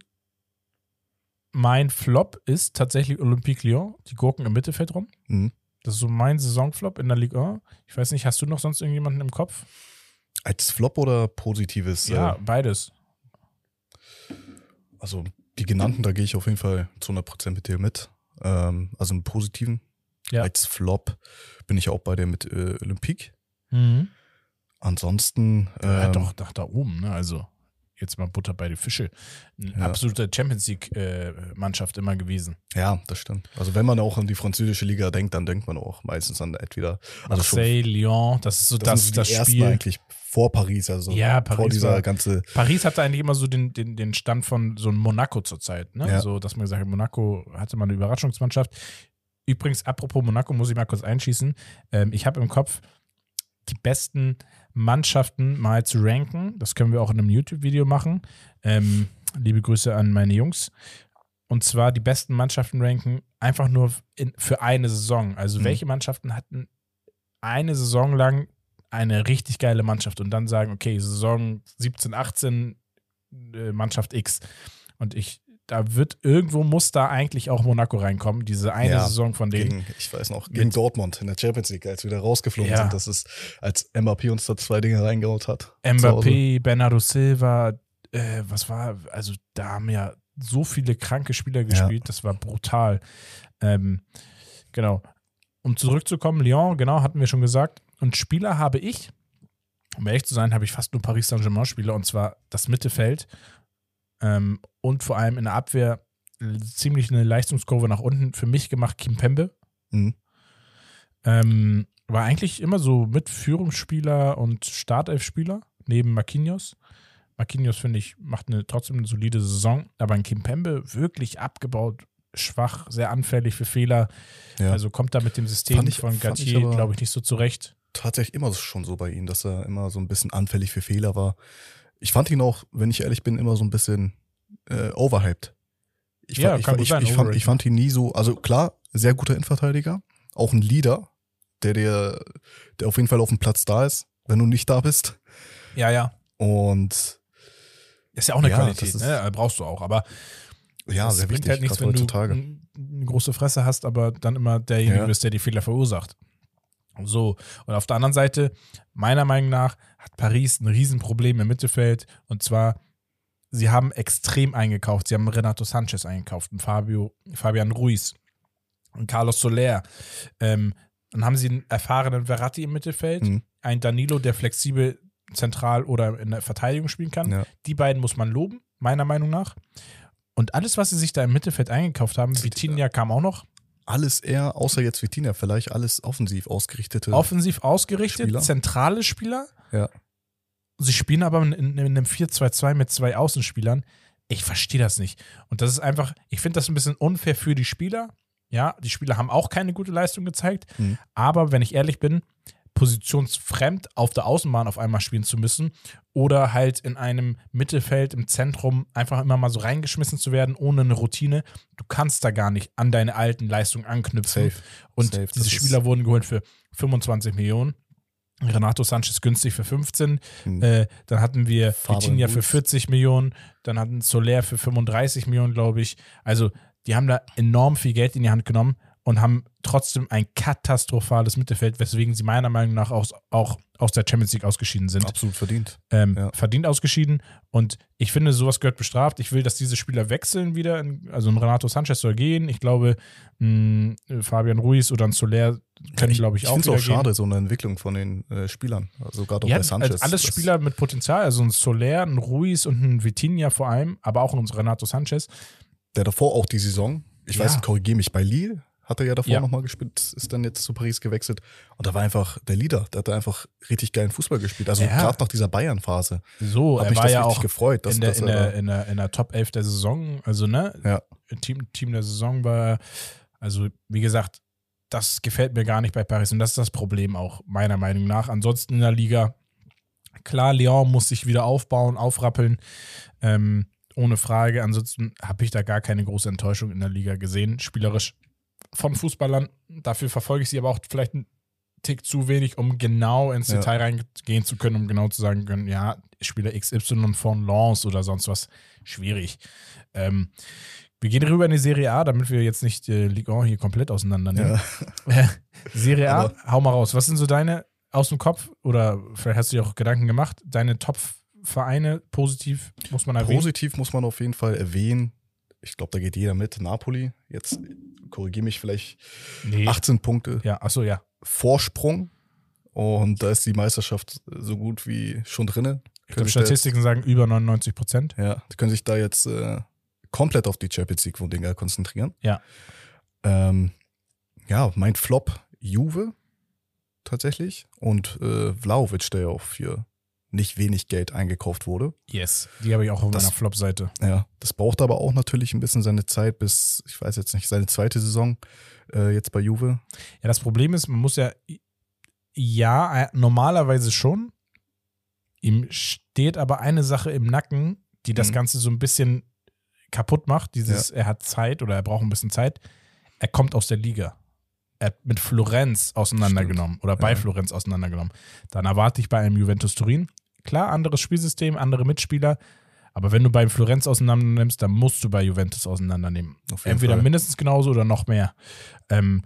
mein Flop ist tatsächlich Olympique Lyon. Die Gurken im Mittelfeld rum. Mhm. Das ist so mein Saisonflop in der Ligue 1. Ich weiß nicht, hast du noch sonst irgendjemanden im Kopf? Als Flop oder positives? Ja, Äh, beides. also die genannten, da gehe ich auf jeden Fall zu 100% mit dir mit. Ähm, also im Positiven. Ja. Als Flop bin ich auch bei der mit äh, Olympique. Mhm. Ansonsten. ja, ähm, doch, doch, da oben, ne? Also jetzt mal Butter bei die Fische. Eine Ja. absolute Champions League-Mannschaft immer gewesen. Ja, das stimmt. Also wenn man auch an die französische Liga denkt, dann denkt man auch meistens an entweder also schon- Marseille, Lyon, das ist so das, sind so das, Spiel. eigentlich vor Paris, also Ja, vor Paris dieser war- ganze Paris hatte eigentlich immer so den, den, den Stand von so einem Monaco zurzeit, ne? Ja. So, dass man gesagt hat, Monaco hatte mal eine Überraschungsmannschaft. Übrigens, apropos Monaco, muss ich mal kurz einschießen. Ähm, ich habe im Kopf, die besten Mannschaften mal zu ranken. Das können wir auch in einem YouTube-Video machen. Ähm, liebe Grüße an meine Jungs. Und zwar die besten Mannschaften ranken einfach nur in, für eine Saison. Also Mhm. welche Mannschaften hatten eine Saison lang eine richtig geile Mannschaft und dann sagen, okay, Saison 17, 18, äh, Mannschaft X. Und ich, da wird irgendwo muss da eigentlich auch Monaco reinkommen, diese eine Ja, Saison von denen. gegen, ich weiß noch, gegen Dortmund in der Champions League, als wir da rausgeflogen Ja. sind, das ist, als Mbappé uns da zwei Dinge reingehaut hat. Mbappé, Bernardo Silva, äh, was war, also da haben ja so viele kranke Spieler gespielt, das war brutal. Ähm, genau. um zurückzukommen, Lyon, genau, hatten wir schon gesagt. Und Spieler habe ich, um ehrlich zu sein, habe ich fast nur Paris Saint-Germain-Spieler und zwar das Mittelfeld ähm, und vor allem in der Abwehr ziemlich eine Leistungskurve nach unten für mich gemacht, Kim Pembe. Mhm. Ähm, war eigentlich immer so mit Führungsspieler und Startelfspieler neben Marquinhos. Marquinhos, finde ich, macht eine, trotzdem eine solide Saison, aber ein Kim Pembe wirklich abgebaut, schwach, sehr anfällig für Fehler. Ja. Also kommt da mit dem System ich- von Gatier, glaube ich, nicht so zurecht. tatsächlich immer schon so bei ihm, dass er immer so ein bisschen anfällig für Fehler war. Ich fand ihn auch, wenn ich ehrlich bin, immer so ein bisschen äh, overhyped. Ich, Ja, fand, ich, sein, ich, fand, ich fand ihn nie so, also klar, sehr guter Innenverteidiger, auch ein Leader, der, der, der auf jeden Fall auf dem Platz da ist, wenn du nicht da bist. Ja, ja. Und Ist ja auch eine Ja, Qualität, ist- ne? brauchst du auch. Aber ja, das sehr wichtig, halt nichts, wenn heutzutage. du eine große Fresse hast, aber dann immer derjenige Ja. bist, der die Fehler verursacht. So, und auf der anderen Seite, meiner Meinung nach, hat Paris ein Riesenproblem im Mittelfeld. Und zwar, sie haben extrem eingekauft. Sie haben Renato Sanchez eingekauft, und Fabio, Fabian Ruiz und Carlos Soler. Ähm, dann haben sie einen erfahrenen Verratti im Mittelfeld, Mhm. einen Danilo, der flexibel zentral oder in der Verteidigung spielen kann. Ja. Die beiden muss man loben, meiner Meinung nach. Und alles, was sie sich da im Mittelfeld eingekauft haben, Vitinha kam auch noch, Alles eher, außer jetzt Vitinha, vielleicht alles offensiv ausgerichtete. offensiv ausgerichtet, Spieler. zentrale Spieler. Ja. Sie spielen aber in, in einem 4-2-2 mit zwei Außenspielern. Ich verstehe das nicht. Und das ist einfach, ich finde das ein bisschen unfair für die Spieler. Ja, die Spieler haben auch keine gute Leistung gezeigt. Mhm. Aber wenn ich ehrlich bin, positionsfremd auf der Außenbahn auf einmal spielen zu müssen oder halt in einem Mittelfeld im Zentrum einfach immer mal so reingeschmissen zu werden, ohne eine Routine. Du kannst da gar nicht an deine alten Leistungen anknüpfen. Safe. Und Safe, diese das Spieler wurden geholt für 25 Millionen. Renato Sanchez günstig für 15. Hm. Äh, dann hatten wir Vitinha für Ruiz. 40 Millionen. Dann hatten Soler für 35 Millionen, glaube ich. Also, die haben da enorm viel Geld in die Hand genommen und haben trotzdem ein katastrophales Mittelfeld, weswegen sie meiner Meinung nach auch, auch aus der Champions League ausgeschieden sind. Absolut verdient. Ähm, Ja. Verdient ausgeschieden. Und ich finde, sowas gehört bestraft. Ich will, dass diese Spieler wechseln wieder. Also ein Renato Sanchez soll gehen. Ich glaube, mh, Fabian Ruiz oder ein Soler können, glaube ich, ich auch finde es auch schade, so eine Entwicklung von den äh, Spielern. Also gerade auch ja, bei Sanchez. also alles Spieler mit Potenzial, also ein Soler, ein Ruiz und ein Vitinha vor allem, aber auch ein Renato Sanchez. Der davor auch die Saison, ich Ja. weiß nicht, korrigiere mich, bei Lille hat er ja davor Ja. nochmal gespielt, ist dann jetzt zu Paris gewechselt. Und da war einfach der Leader, der hat einfach richtig geilen Fußball gespielt. Also Ja. gerade nach dieser Bayern-Phase. So, Hat er mich war das ja richtig auch gefreut, dass, in, der, dass in, er der, in, der, in der Top 11 der Saison, also ne, Ja. Team, Team der Saison war, also wie gesagt, das gefällt mir gar nicht bei Paris und das ist das Problem auch, meiner Meinung nach. Ansonsten in der Liga, klar, Lyon muss sich wieder aufbauen, aufrappeln, ähm, ohne Frage. Ansonsten habe ich da gar keine große Enttäuschung in der Liga gesehen, spielerisch von Fußballern. Dafür verfolge ich sie aber auch vielleicht einen Tick zu wenig, um genau ins Ja. Detail reingehen zu können, um genau zu sagen können, ja, Spieler XY von Lens oder sonst was, schwierig. Ähm, wir gehen rüber in die Serie A, damit wir jetzt nicht äh, Ligue 1 hier komplett auseinandernehmen. ja. Serie A, Aber- hau mal raus. Was sind so deine aus dem Kopf oder vielleicht hast du dir auch Gedanken gemacht, deine Top-Vereine positiv, muss man erwähnen? Positiv muss man auf jeden Fall erwähnen. Ich glaube, da geht jeder mit. Napoli, jetzt korrigiere mich vielleicht, Nee. 18 Punkte Ja, achso, ja. Vorsprung. Und da ist die Meisterschaft so gut wie schon drinne. Ich glaube, da jetzt- Statistiken sagen über 99 Prozent. Ja, die können sich da jetzt äh, komplett auf die Champions League-Dinger konzentrieren. Ja. Ähm, ja, mein Flop Juve tatsächlich und äh, Vlaovic, der ja auch für nicht wenig Geld eingekauft wurde. Yes. Die habe ich auch auf Das- meiner Flop-Seite. Ja, das braucht aber auch natürlich ein bisschen seine Zeit bis, ich weiß jetzt nicht, seine zweite Saison äh, jetzt bei Juve. Ja, das Problem ist, man muss ja, ja, äh, normalerweise schon. Ihm steht aber eine Sache im Nacken, die das Mhm. Ganze so ein bisschen kaputt macht. Dieses, er hat Zeit oder er braucht ein bisschen Zeit. Er kommt aus der Liga. Er hat mit Florenz auseinandergenommen oder bei Ja. Florenz auseinandergenommen. Dann erwarte ich bei einem Juventus Turin, klar, anderes Spielsystem, andere Mitspieler. Aber wenn du beim Florenz auseinandernimmst, dann musst du bei Juventus auseinandernehmen. Entweder Fall. mindestens genauso oder noch mehr. Ähm,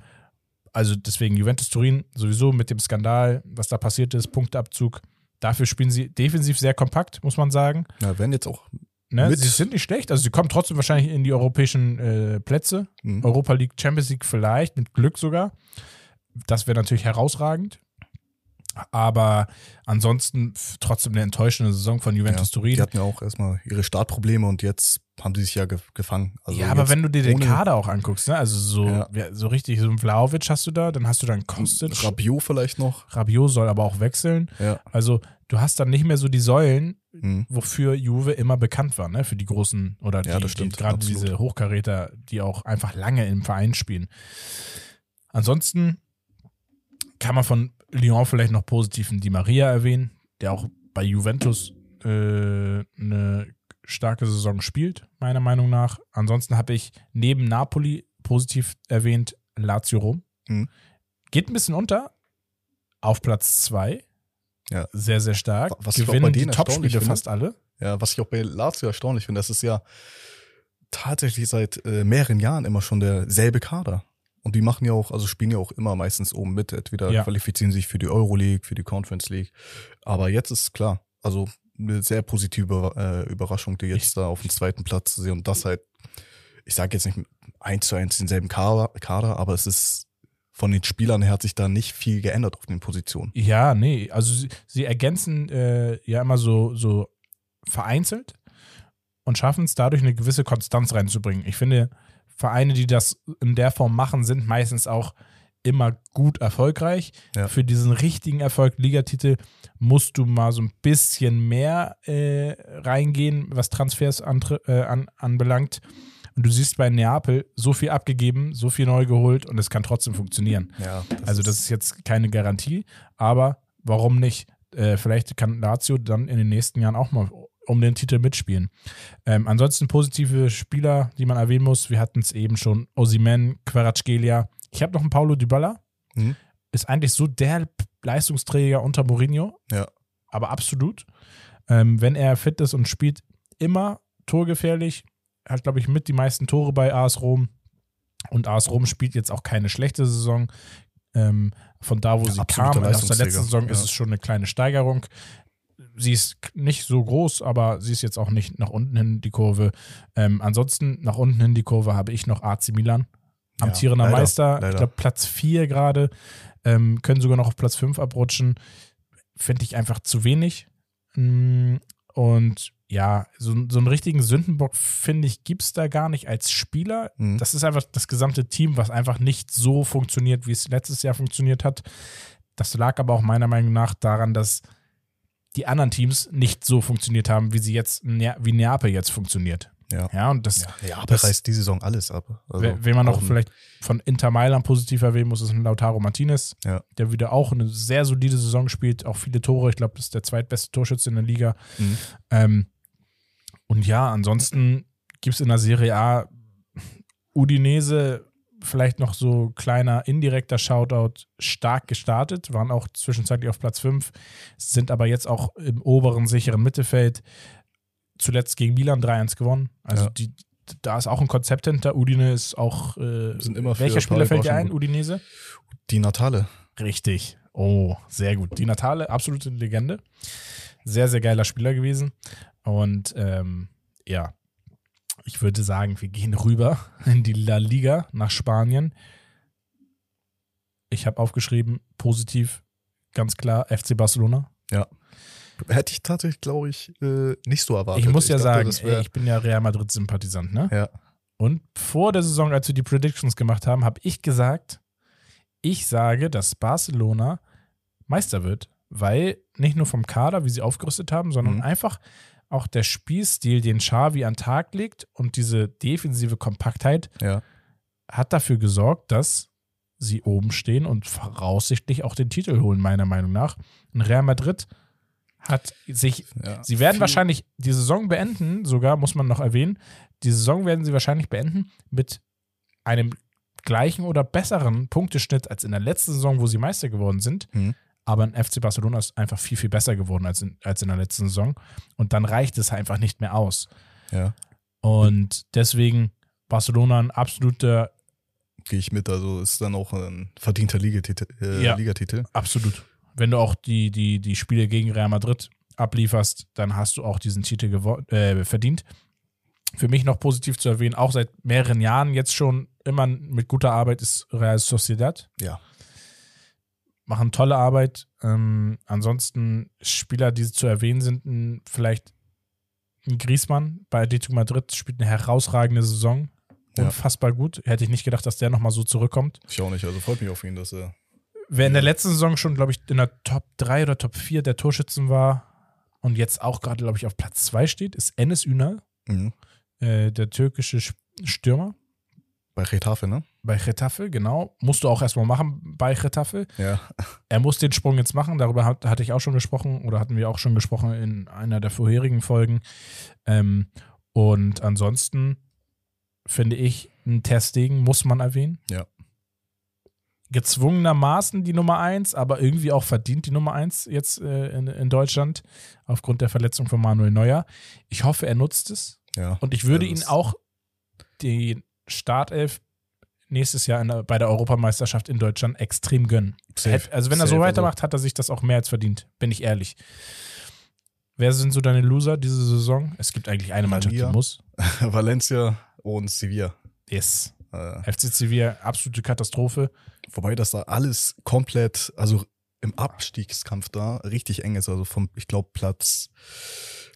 also deswegen Juventus Turin sowieso mit dem Skandal, was da passiert ist, Punkteabzug. Dafür spielen sie defensiv sehr kompakt, muss man sagen. Ja, werden jetzt auch Ne? Sie sind nicht schlecht, also sie kommen trotzdem wahrscheinlich in die europäischen äh, Plätze. mh, Europa League, Champions League vielleicht, mit Glück sogar. Das wäre natürlich herausragend. Aber ansonsten trotzdem eine enttäuschende Saison von Juventus ja, Turin. Die hatten ja auch erstmal ihre Startprobleme und jetzt haben die sich ja ge gefangen. Also ja, aber wenn du dir den Kader auch anguckst, ne? also so, Ja. ja, so richtig, so ein Vlaovic hast du da, dann hast du dann Kostic, Rabiot vielleicht noch. Rabiot soll aber auch wechseln. Ja. Also du hast dann nicht mehr so die Säulen, Mhm. wofür Juve immer bekannt war, ne? Für die großen oder die, die, gerade diese Hochkaräter, die auch einfach lange im Verein spielen. Ansonsten kann man von Lyon vielleicht noch positiven Di Maria erwähnen, der auch bei Juventus äh, eine starke Saison spielt, meiner Meinung nach. Ansonsten habe ich neben Napoli positiv erwähnt Lazio Rom. Mhm. Geht ein bisschen unter. Auf Platz 2. Ja. Sehr, sehr stark. Was ich auch Gewinnen bei die denen Topspiele fast alle. Ja, was ich auch bei Lazio erstaunlich finde, das ist ja tatsächlich seit äh, mehreren Jahren immer schon derselbe Kader. Und die machen ja auch, also spielen ja auch immer meistens oben mit. Entweder Ja. qualifizieren sich für die Euroleague, für die Conference League. Aber jetzt ist klar, also eine sehr positive äh, Überraschung, die jetzt da auf dem zweiten Platz zu sehen. Und das halt, ich sage jetzt nicht eins zu eins denselben Kader, Kader, aber es ist von den Spielern her hat sich da nicht viel geändert auf den Positionen. Ja, nee, also sie, sie ergänzen äh, ja immer so, so vereinzelt und schaffen es dadurch eine gewisse Konstanz reinzubringen. Ich finde, Vereine, die das in der Form machen, sind meistens auch immer gut erfolgreich. Ja. Für diesen richtigen Erfolg, Ligatitel, musst du mal so ein bisschen mehr äh, reingehen, was Transfers antre- äh, an, anbelangt. Und du siehst bei Neapel so viel abgegeben, so viel neu geholt und es kann trotzdem funktionieren. Ja, Also das ist jetzt keine Garantie, aber warum nicht? Äh, vielleicht kann Lazio dann in den nächsten Jahren auch mal um den Titel mitspielen. Ähm, ansonsten positive Spieler, die man erwähnen muss. Wir hatten es eben schon. Osimen, Kvaratskhelia. Ich habe noch einen Paulo Dybala. Mhm. Ist eigentlich so der Leistungsträger unter Mourinho. Ja. Aber absolut. Ähm, wenn er fit ist und spielt, immer torgefährlich. Hat, glaube ich, mit die meisten Tore bei AS Rom. Und AS Rom spielt jetzt auch keine schlechte Saison. Ähm, von da, wo Ja, sie kam, aus der letzten Saison ist Ja. es schon eine kleine Steigerung. Sie ist nicht so groß, aber sie ist jetzt auch nicht nach unten hin die Kurve. Ähm, ansonsten nach unten hin die Kurve habe ich noch AC Milan. Ja, Amtierender leider, Meister, ich leider. glaube Platz 4 gerade. Ähm, können sogar noch auf Platz 5 abrutschen. Finde ich einfach zu wenig. Mm, Und ja, so, so einen richtigen Sündenbock, finde ich, gibt es da gar nicht als Spieler. Mhm. Das ist einfach das gesamte Team, was einfach nicht so funktioniert, wie es letztes Jahr funktioniert hat. Das lag aber auch meiner Meinung nach daran, dass die anderen Teams nicht so funktioniert haben, wie sie jetzt, wie Neapel jetzt funktioniert. Ja. Ja, und das, Ja, aber das- reißt die Saison alles ab. Also Wen man noch vielleicht von Inter Mailand positiv erwähnen muss, ist ein Lautaro Martinez, Ja. der wieder auch eine sehr solide Saison spielt, auch viele Tore. Ich glaube, das ist der zweitbeste Torschütze in der Liga. Mhm. Ähm, und ja, ansonsten gibt es in der Serie A Udinese vielleicht noch so kleiner indirekter Shoutout stark gestartet, waren auch zwischenzeitlich auf Platz 5, sind aber jetzt auch im oberen sicheren Mittelfeld. Zuletzt gegen Milan 3-1 gewonnen. Also Ja. die, da ist auch ein Konzept hinter. Udine ist auch. Äh, Sind immer welcher Spieler fällt dir ein? Udinese? Die Natale. Richtig. Oh, sehr gut. Die Natale, absolute Legende. Sehr, sehr geiler Spieler gewesen. Und ähm, ja, ich würde sagen, wir gehen rüber in die La Liga nach Spanien. Ich habe aufgeschrieben, positiv, ganz klar, FC Barcelona. Hätte ich tatsächlich, glaube ich, äh, nicht so erwartet. ich muss ja dachte, sagen, ich bin ja Real Madrid-Sympathisant, ne? ja, Und vor der Saison, als wir die Predictions gemacht haben, habe ich gesagt, ich sage, dass Barcelona Meister wird, weil nicht nur vom Kader, wie sie aufgerüstet haben, sondern Mhm. einfach auch der Spielstil, den Xavi an den Tag legt und diese defensive Kompaktheit ja. hat dafür gesorgt, dass sie oben stehen und voraussichtlich auch den Titel holen, meiner Meinung nach. Und Real Madrid hat sich ja. Sie werden wahrscheinlich die Saison beenden, sogar muss man noch erwähnen. Die Saison werden sie wahrscheinlich beenden mit einem gleichen oder besseren Punkteschnitt als in der letzten Saison, wo sie Meister geworden sind. Mhm. Aber ein FC Barcelona ist einfach viel, viel besser geworden als in, als in der letzten Saison. Und dann reicht es einfach nicht mehr aus. Ja, Und deswegen Barcelona ein absoluter, gehe ich mit. Also ist dann auch ein verdienter Ligatitel. Äh, Ja. Ligatitel. absolut. Wenn du auch die, die, die Spiele gegen Real Madrid ablieferst, dann hast du auch diesen Titel äh, verdient. Für mich noch positiv zu erwähnen, auch seit mehreren Jahren jetzt schon immer mit guter Arbeit ist Real Sociedad. Ja. Machen tolle Arbeit. Ähm, ansonsten Spieler, die zu erwähnen sind, ein, vielleicht ein Griesmann bei Atletico Madrid spielt eine herausragende Saison. Ja. Unfassbar gut. Hätte ich nicht gedacht, dass der nochmal so zurückkommt. Ich auch nicht. Also freut mich auf ihn, dass er. Wer in der Ja. letzten Saison schon, glaube ich, in der Top 3 oder Top 4 der Torschützen war und jetzt auch gerade, glaube ich, auf Platz 2 steht, ist Enes Ünal, Mhm. äh, der türkische Sch- Stürmer Bei Retafe, ne? bei Getafe, genau. Musst du auch erstmal machen bei Getafe. Ja. Er muss den Sprung jetzt machen, darüber hat, hatte ich auch schon gesprochen oder hatten wir auch schon gesprochen in einer der vorherigen Folgen. Ähm, und ansonsten finde ich, ein Testing muss man erwähnen. Ja. Gezwungenermaßen die Nummer eins, aber irgendwie auch verdient die Nummer eins jetzt äh, in, in Deutschland aufgrund der Verletzung von Manuel Neuer. Ich hoffe, er nutzt es. Ja. Und ich würde ihn auch die Startelf nächstes Jahr der, bei der Europameisterschaft in Deutschland extrem gönnen. Safe. Also wenn er so weitermacht, hat er sich das auch mehr als verdient, bin ich ehrlich. Wer sind so deine Loser diese Saison? Es gibt eigentlich eine Mannschaft, die muss. Also Valencia und Sevilla. Yes. Äh, FC Sevilla, absolute Katastrophe. wobei das da alles komplett, also im Abstiegskampf da richtig eng ist. Also vom, ich glaube, Platz,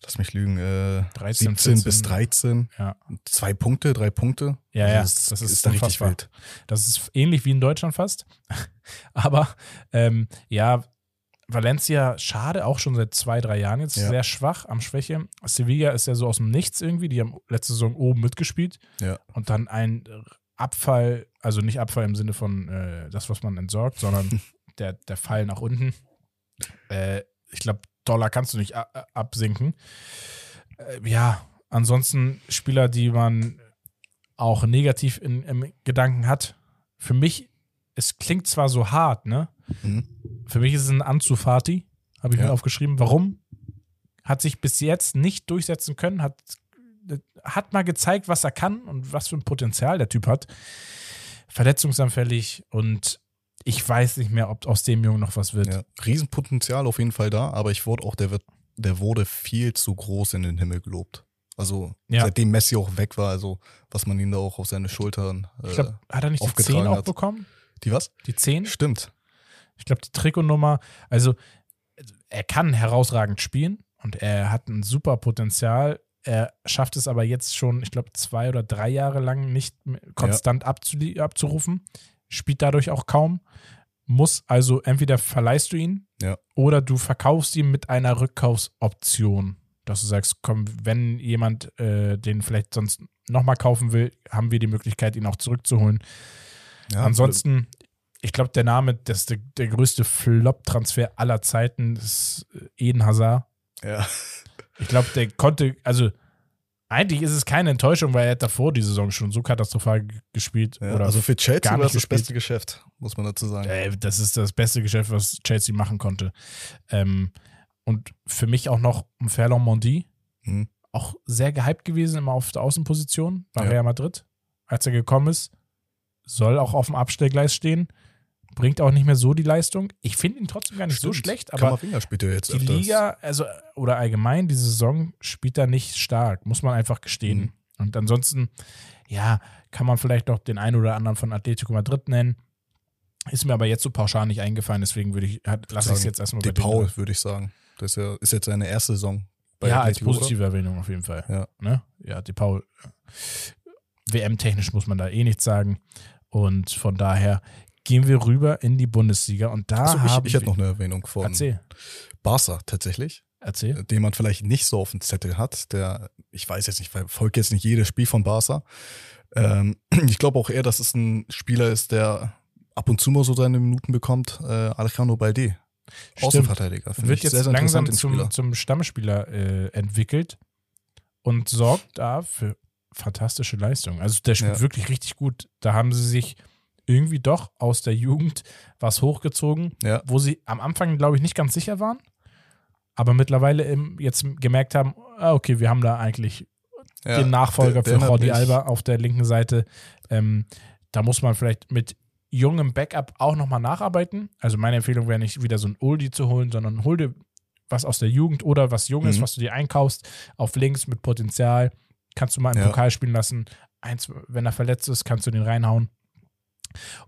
lass mich lügen, äh, 13, 17 bis 14. 13. Ja. Zwei Punkte, drei Punkte. Ja, Also ja, das, das ist ist da richtig wild. Das ist ähnlich wie in Deutschland fast. Aber ähm, ja, Valencia, schade, auch schon seit zwei, drei Jahren jetzt Ja. sehr schwach am Schwäche. Sevilla ist ja so aus dem Nichts irgendwie. Die haben letzte Saison oben mitgespielt. Ja. Und dann ein Abfall, also nicht Abfall im Sinne von äh, das, was man entsorgt, sondern der, der Fall nach unten. Äh, ich glaube, Dollar kannst du nicht absinken. Äh, ja, ansonsten Spieler, die man auch negativ in, im Gedanken hat. Für mich, es klingt zwar so hart, ne? Mhm. Für mich ist es ein Anzufati, habe ich Ja. mir aufgeschrieben. Warum? Hat sich bis jetzt nicht durchsetzen können, hat, hat mal gezeigt, was er kann und was für ein Potenzial der Typ hat. Verletzungsanfällig und ich weiß nicht mehr, ob aus dem Jungen noch was wird. Ja. Riesenpotenzial auf jeden Fall da, aber ich wurde auch, der wird, der wurde viel zu groß in den Himmel gelobt. Also Ja. seitdem Messi auch weg war, also was man ihn da auch auf seine Schultern. Äh, Ich glaube, hat er nicht die aufgetragen 10 auch hat. bekommen? die was? Die 10? Stimmt. Ich glaube, die Trikotnummer, also er kann herausragend spielen und er hat ein super Potenzial. Er schafft es aber jetzt schon, ich glaube, zwei oder drei Jahre lang nicht konstant abzuli- abzurufen. Spielt dadurch auch kaum. Muss also entweder verleihst du ihn Ja. oder du verkaufst ihn mit einer Rückkaufsoption. Dass du sagst, komm, wenn jemand äh, den vielleicht sonst nochmal kaufen will, haben wir die Möglichkeit, ihn auch zurückzuholen. Ja, Ansonsten, ich glaube, der Name, das ist der, der größte Flop-Transfer aller Zeiten, ist äh, Eden Hazard. Ja. Ich glaube, der konnte, also eigentlich ist es keine Enttäuschung, weil er hat davor die Saison schon so katastrophal gespielt. ja. Oder Also für Chelsea war das das beste Geschäft, muss man dazu sagen. äh, das ist das beste Geschäft, was Chelsea machen konnte. Ähm, und für mich auch noch ein Ferland Mondi, Mhm. auch sehr gehypt gewesen, immer auf der Außenposition bei Ja. Real Madrid. Als er gekommen ist, soll auch auf dem Abstellgleis stehen. Bringt auch nicht mehr so die Leistung. Ich finde ihn trotzdem gar nicht so Stimmt. schlecht, aber spielt jetzt die öfters. Liga, also oder allgemein die Saison spielt er nicht stark, muss man einfach gestehen. Mhm. Und ansonsten, ja, kann man vielleicht noch den einen oder anderen von Atletico Madrid nennen. Ist mir aber jetzt so pauschal nicht eingefallen, deswegen würde ich, lasse ich es jetzt erstmal bei Paul, würde ich sagen. Das ist, ja, ist jetzt seine erste Saison bei Ja, als Atletico, oder? positive Erwähnung auf jeden Fall. Ja. Ne? Ja, De Paul. WM-technisch muss man da eh nichts sagen. Und von daher gehen wir rüber in die Bundesliga. Und da ich, haben ich hätte wir- noch eine Erwähnung von Erzähl, Barca tatsächlich, erzähl. den man vielleicht nicht so auf dem Zettel hat. Der, ich weiß jetzt nicht, verfolgt jetzt nicht jedes Spiel von Barca. Ähm, ich glaube auch eher, dass es ein Spieler ist, der ab und zu mal so seine Minuten bekommt. Äh, Alejandro Balde. Außenverteidiger. Finde Wird ich jetzt sehr, sehr langsam zum, zum Stammspieler äh, entwickelt und sorgt da für fantastische Leistungen. Also der spielt Ja. wirklich richtig gut. Da haben sie sich irgendwie doch aus der Jugend was hochgezogen, Ja. wo sie am Anfang, glaube ich, nicht ganz sicher waren, aber mittlerweile im, jetzt gemerkt haben, ah, okay, wir haben da eigentlich Ja, den Nachfolger der- der für Jordi Alba auf der linken Seite. Ähm, da muss man vielleicht mit jungem Backup auch nochmal nacharbeiten. Also meine Empfehlung wäre nicht wieder so ein Oldie zu holen, sondern hol dir was aus der Jugend oder was Junges, Mhm. was du dir einkaufst, auf links mit Potenzial. Kannst du mal im Ja. Pokal spielen lassen. Eins, wenn er verletzt ist, kannst du den reinhauen.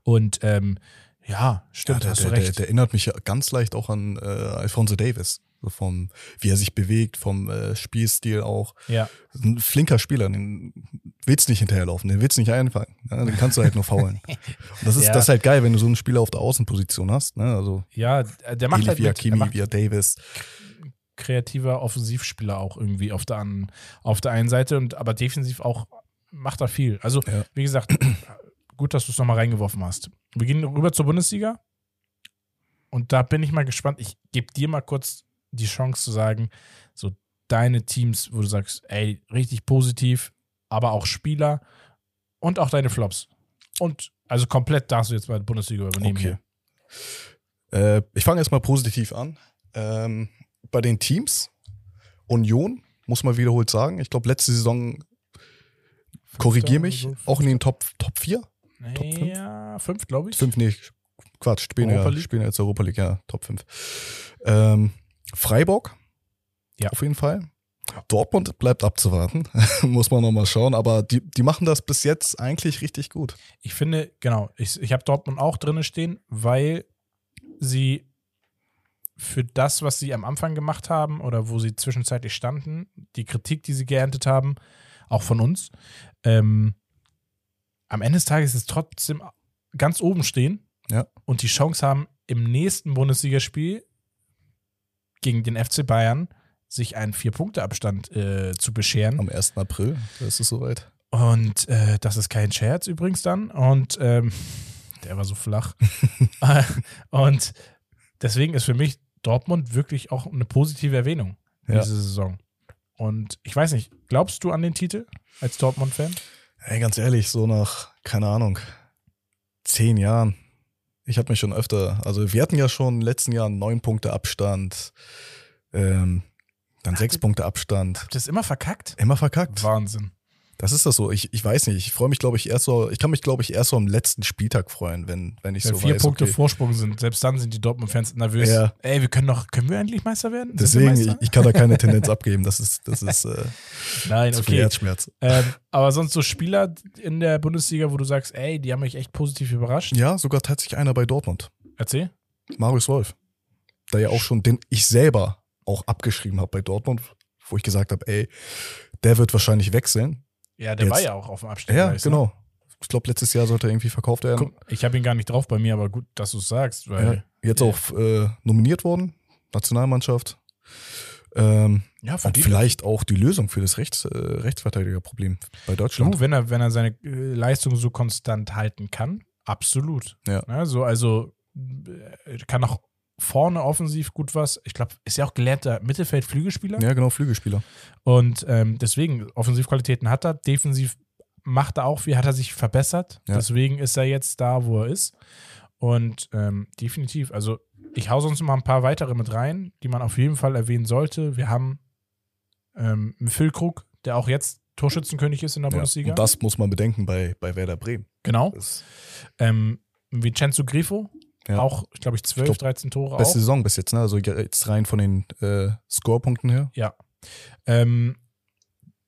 Und ähm, Ja, stimmt, ja, hast der, der, recht. der erinnert mich ganz leicht auch an äh, Alfonso Davis. So vom, wie er sich bewegt, vom äh, Spielstil auch. ja, Ein flinker Spieler, den willst du nicht hinterherlaufen, den willst du nicht einfangen. Ja, den kannst du halt nur faulen. Das ist, Ja. das ist halt geil, wenn du so einen Spieler auf der Außenposition hast. Ne? Also ja, der macht ähnlich halt wie mit, Hakimi, macht wie Davis. kreativer Offensivspieler auch irgendwie auf der, an, auf der einen Seite und aber defensiv auch macht er viel. Also, Ja. wie gesagt, gut, dass du es nochmal reingeworfen hast. Wir gehen rüber zur Bundesliga und da bin ich mal gespannt. Ich gebe dir mal kurz die Chance zu sagen, so deine Teams, wo du sagst, ey, richtig positiv, aber auch Spieler und auch deine Flops. Und also komplett darfst du jetzt mal die Bundesliga übernehmen Okay. hier. Äh, ich fange erstmal positiv an. Ähm, bei den Teams, Union, muss man wiederholt sagen. Ich glaube, letzte Saison, korrigier mich, auch in den Top, Top 4? Fünf? Ja, fünf, glaube ich. 5, nee, Quatsch, spielen Europa ja, spielen jetzt Europa League, ja, Top 5. Ähm, Freiburg, Ja. auf jeden Fall. Dortmund bleibt abzuwarten, muss man nochmal schauen, aber die, die machen das bis jetzt eigentlich richtig gut. Ich finde, genau, ich, ich habe Dortmund auch drinne stehen, weil sie für das, was sie am Anfang gemacht haben oder wo sie zwischenzeitlich standen, die Kritik, die sie geerntet haben, auch von uns, ähm, am Ende des Tages ist es trotzdem ganz oben stehen Ja. und die Chance haben, im nächsten Bundesligaspiel gegen den FC Bayern sich einen Vier-Punkte-Abstand äh, zu bescheren. Am 1. April, da ist es soweit. Und äh, das ist kein Scherz übrigens dann. Und ähm, der war so flach. Äh, und deswegen ist für mich Dortmund wirklich auch eine positive Erwähnung Ja. diese Saison. Und ich weiß nicht, glaubst du an den Titel als Dortmund-Fan? Ey, ganz ehrlich, so nach, keine Ahnung, zehn Jahren. Ich habe mich schon öfter, also wir hatten ja schon in den letzten Jahren neun Punkte Abstand, ähm, dann sechs Punkte Abstand. Habt ihr das immer verkackt? Immer verkackt. Wahnsinn. Das ist das so. Ich, ich weiß nicht. Ich freue mich, glaube ich, erst so, ich kann mich, glaube ich, erst so am letzten Spieltag freuen, wenn, wenn ich Wenn so vier weiß, Punkte okay. Vorsprung sind, selbst dann sind die Dortmund-Fans nervös. Ja. Ey, wir können doch, können wir endlich Meister werden? Sind Deswegen, ich, Meister? ich kann da keine Tendenz abgeben. Das ist, das ist äh, Nein, zu viel okay. Herzschmerz. Ähm, aber sonst so Spieler in der Bundesliga, wo du sagst, ey, die haben mich echt positiv überrascht. Ja, sogar tatsächlich einer bei Dortmund. Erzähl. Marius Wolf. Da ja auch schon, den ich selber auch abgeschrieben habe bei Dortmund, wo ich gesagt habe, ey, der wird wahrscheinlich wechseln. Ja, der Jetzt- war ja auch auf dem Abstieg. Ja, genau. Ich glaube, letztes Jahr sollte er irgendwie verkauft werden. Guck, ich habe ihn gar nicht drauf bei mir, aber gut, dass du es sagst, weil Ja, jetzt Ja. auch äh, nominiert worden, Nationalmannschaft. Ähm, ja, und vielleicht auch die Lösung für das Rechts, äh, Rechtsverteidigerproblem bei Deutschland. Du, wenn er, wenn er seine äh, Leistung so konstant halten kann, absolut. Ja. so, also äh, kann auch vorne offensiv gut was. Ich glaube, ist ja auch gelernter Mittelfeld-Flügelspieler. Ja, genau, Flügelspieler. Und ähm, deswegen, Offensivqualitäten hat er, defensiv macht er auch viel, hat er sich verbessert. Ja. Deswegen ist er jetzt da, wo er ist. Und ähm, definitiv, also ich hau sonst noch mal ein paar weitere mit rein, die man auf jeden Fall erwähnen sollte. Wir haben ähm, einen Phil Krug, der auch jetzt Torschützenkönig ist in der Ja. Bundesliga. Und das muss man bedenken bei, bei Werder Bremen. genau. Ähm, Vincenzo Grifo, Ja. auch, ich glaube ich, 12, glaub, 13 Tore beste auch. Saison bis jetzt, ne? Also jetzt rein von den äh, Scorepunkten her. Ja. Ähm,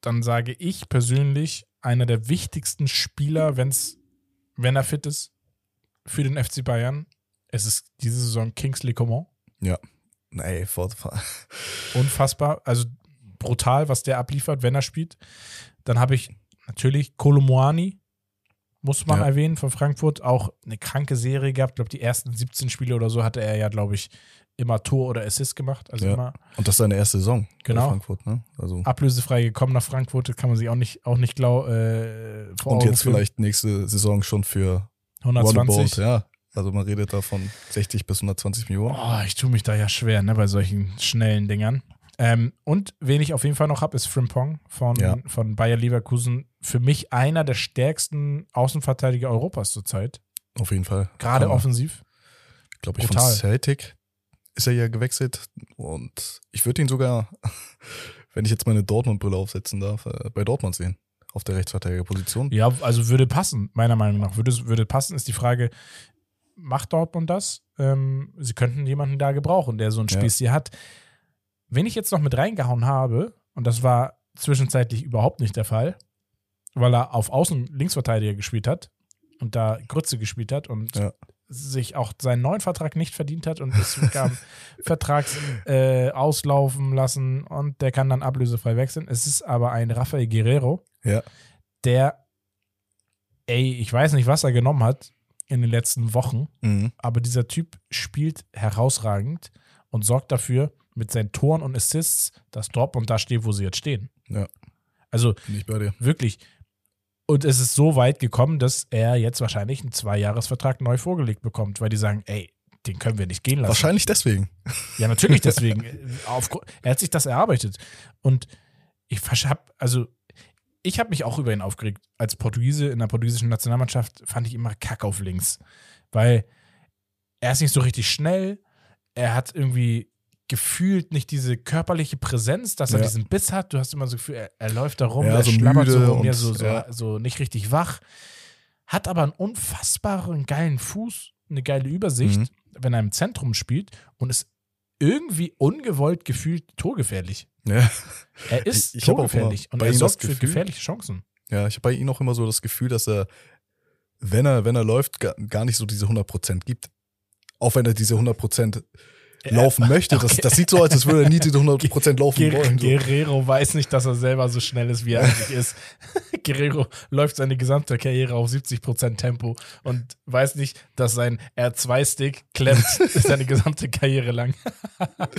dann sage ich persönlich, einer der wichtigsten Spieler, wenn's, wenn er fit ist, für den FC Bayern. Es ist diese Saison Kingsley Coman. Nee, vor, vor, Unfassbar. Also brutal, was der abliefert, wenn er spielt. Dann habe ich natürlich Kolomoani, muss man Ja. erwähnen, von Frankfurt. Auch eine kranke Serie gehabt. Ich glaube, die ersten 17 Spiele oder so hatte er ja, glaube ich, immer Tor oder Assist gemacht. Also Ja. immer Und das ist seine erste Saison Genau. bei Frankfurt, ne? Also ablösefrei gekommen nach Frankfurt. Das kann man sich auch nicht, auch nicht glau, äh, vor und Augen jetzt führen. vielleicht nächste Saison schon für 120. Roundabout, ja. Also man redet da von 60 bis 120 Millionen. Oh, ich tue mich da ja schwer, ne, bei solchen schnellen Dingern. Ähm, und wen ich auf jeden Fall noch habe, ist Frimpong von, Ja. von Bayer Leverkusen. Für mich einer der stärksten Außenverteidiger Europas zurzeit. Auf jeden Fall. Gerade Hammer. offensiv. glaube ich, brutal. von Celtic ist er ja gewechselt. Und ich würde ihn sogar, wenn ich jetzt meine Dortmund-Brille aufsetzen darf, äh, bei Dortmund sehen. Auf der Rechtsverteidigerposition. Ja, also würde passen, meiner Meinung nach. Würde, würde passen, ist die Frage, macht Dortmund das? Ähm, sie könnten jemanden da gebrauchen, der so ein Ja. Spielstil hat. Wen ich jetzt noch mit reingehauen habe, und das war zwischenzeitlich überhaupt nicht der Fall, weil er auf Außen Linksverteidiger gespielt hat und da Grütze gespielt hat und Ja. sich auch seinen neuen Vertrag nicht verdient hat und es gab Vertrags äh, auslaufen lassen und der kann dann ablösefrei wechseln. Es ist aber ein Rafael Guerrero, Ja. der, ey, ich weiß nicht, was er genommen hat in den letzten Wochen, Mhm. aber dieser Typ spielt herausragend und sorgt dafür mit seinen Toren und Assists, dass Dortmund da steht, wo sie jetzt stehen. Ja. Also wirklich. Und es ist so weit gekommen, dass er jetzt wahrscheinlich einen Zweijahresvertrag neu vorgelegt bekommt, weil die sagen, ey, den können wir nicht gehen lassen. Wahrscheinlich deswegen. Ja, natürlich deswegen. Er hat sich das erarbeitet. Und ich hab, also ich habe mich auch über ihn aufgeregt. Als Portugiese in der portugiesischen Nationalmannschaft fand ich immer Kack auf links. Weil er ist nicht so richtig schnell. Er hat irgendwie gefühlt nicht diese körperliche Präsenz, dass er Ja. diesen Biss hat. Du hast immer so das Gefühl, er, er läuft da rum, Ja, er so schlabbert so rum, ja, und- so, so, ja. so nicht richtig wach. Hat aber einen unfassbaren geilen Fuß, eine geile Übersicht, Mhm. wenn er im Zentrum spielt und ist irgendwie ungewollt gefühlt torgefährlich. Ja. Er ist Ich- ich torgefährlich und er sorgt für gefährliche Chancen. Ja, ich habe bei ihm auch immer so das Gefühl, dass er, wenn er, wenn er läuft, gar, gar nicht so diese 100% gibt. Auch wenn er diese 100% laufen möchte. Das, okay. das sieht so aus, als würde er nie diese 100% laufen Ger wollen. So. Guerrero weiß nicht, dass er selber so schnell ist, wie er eigentlich ist. Guerrero läuft seine gesamte Karriere auf 70% Tempo und weiß nicht, dass sein R2-Stick klemmt seine gesamte Karriere lang.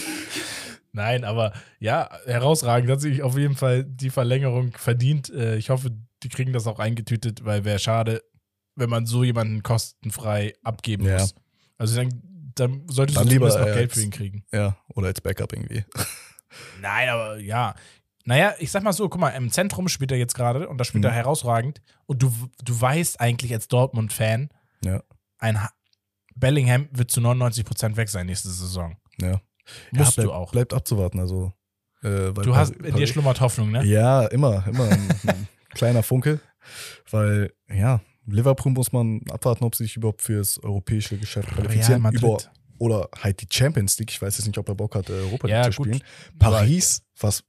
Nein, aber ja, herausragend. Hat sich auf jeden Fall die Verlängerung verdient. Äh, Ich hoffe, die kriegen das auch eingetütet, weil wäre schade, wenn man so jemanden kostenfrei abgeben Ja. muss. Also dann, dann solltest Dann du lieber, noch äh, Geld für ihn kriegen. Ja, oder als Backup irgendwie. Nein, aber ja. Naja, ich sag mal so, guck mal, im Zentrum spielt er jetzt gerade und da spielt Mhm. er herausragend. Und du, du weißt eigentlich als Dortmund-Fan, Ja. ein Ha- Bellingham wird zu 99% weg sein nächste Saison. Ja. Musst ja, du bleib, auch. Bleibt abzuwarten. Also, äh, Du hast, in dir schlummert Hoffnung, ne? Ja, immer, immer ein, ein kleiner Funke. Weil, ja, Liverpool muss man abwarten, ob sie sich überhaupt fürs europäische Geschäft qualifizieren. Madrid. Über, oder halt die Champions League. Ich weiß jetzt nicht, ob er Bock hat, äh, Europa League Ja, zu gut. spielen. Paris, was,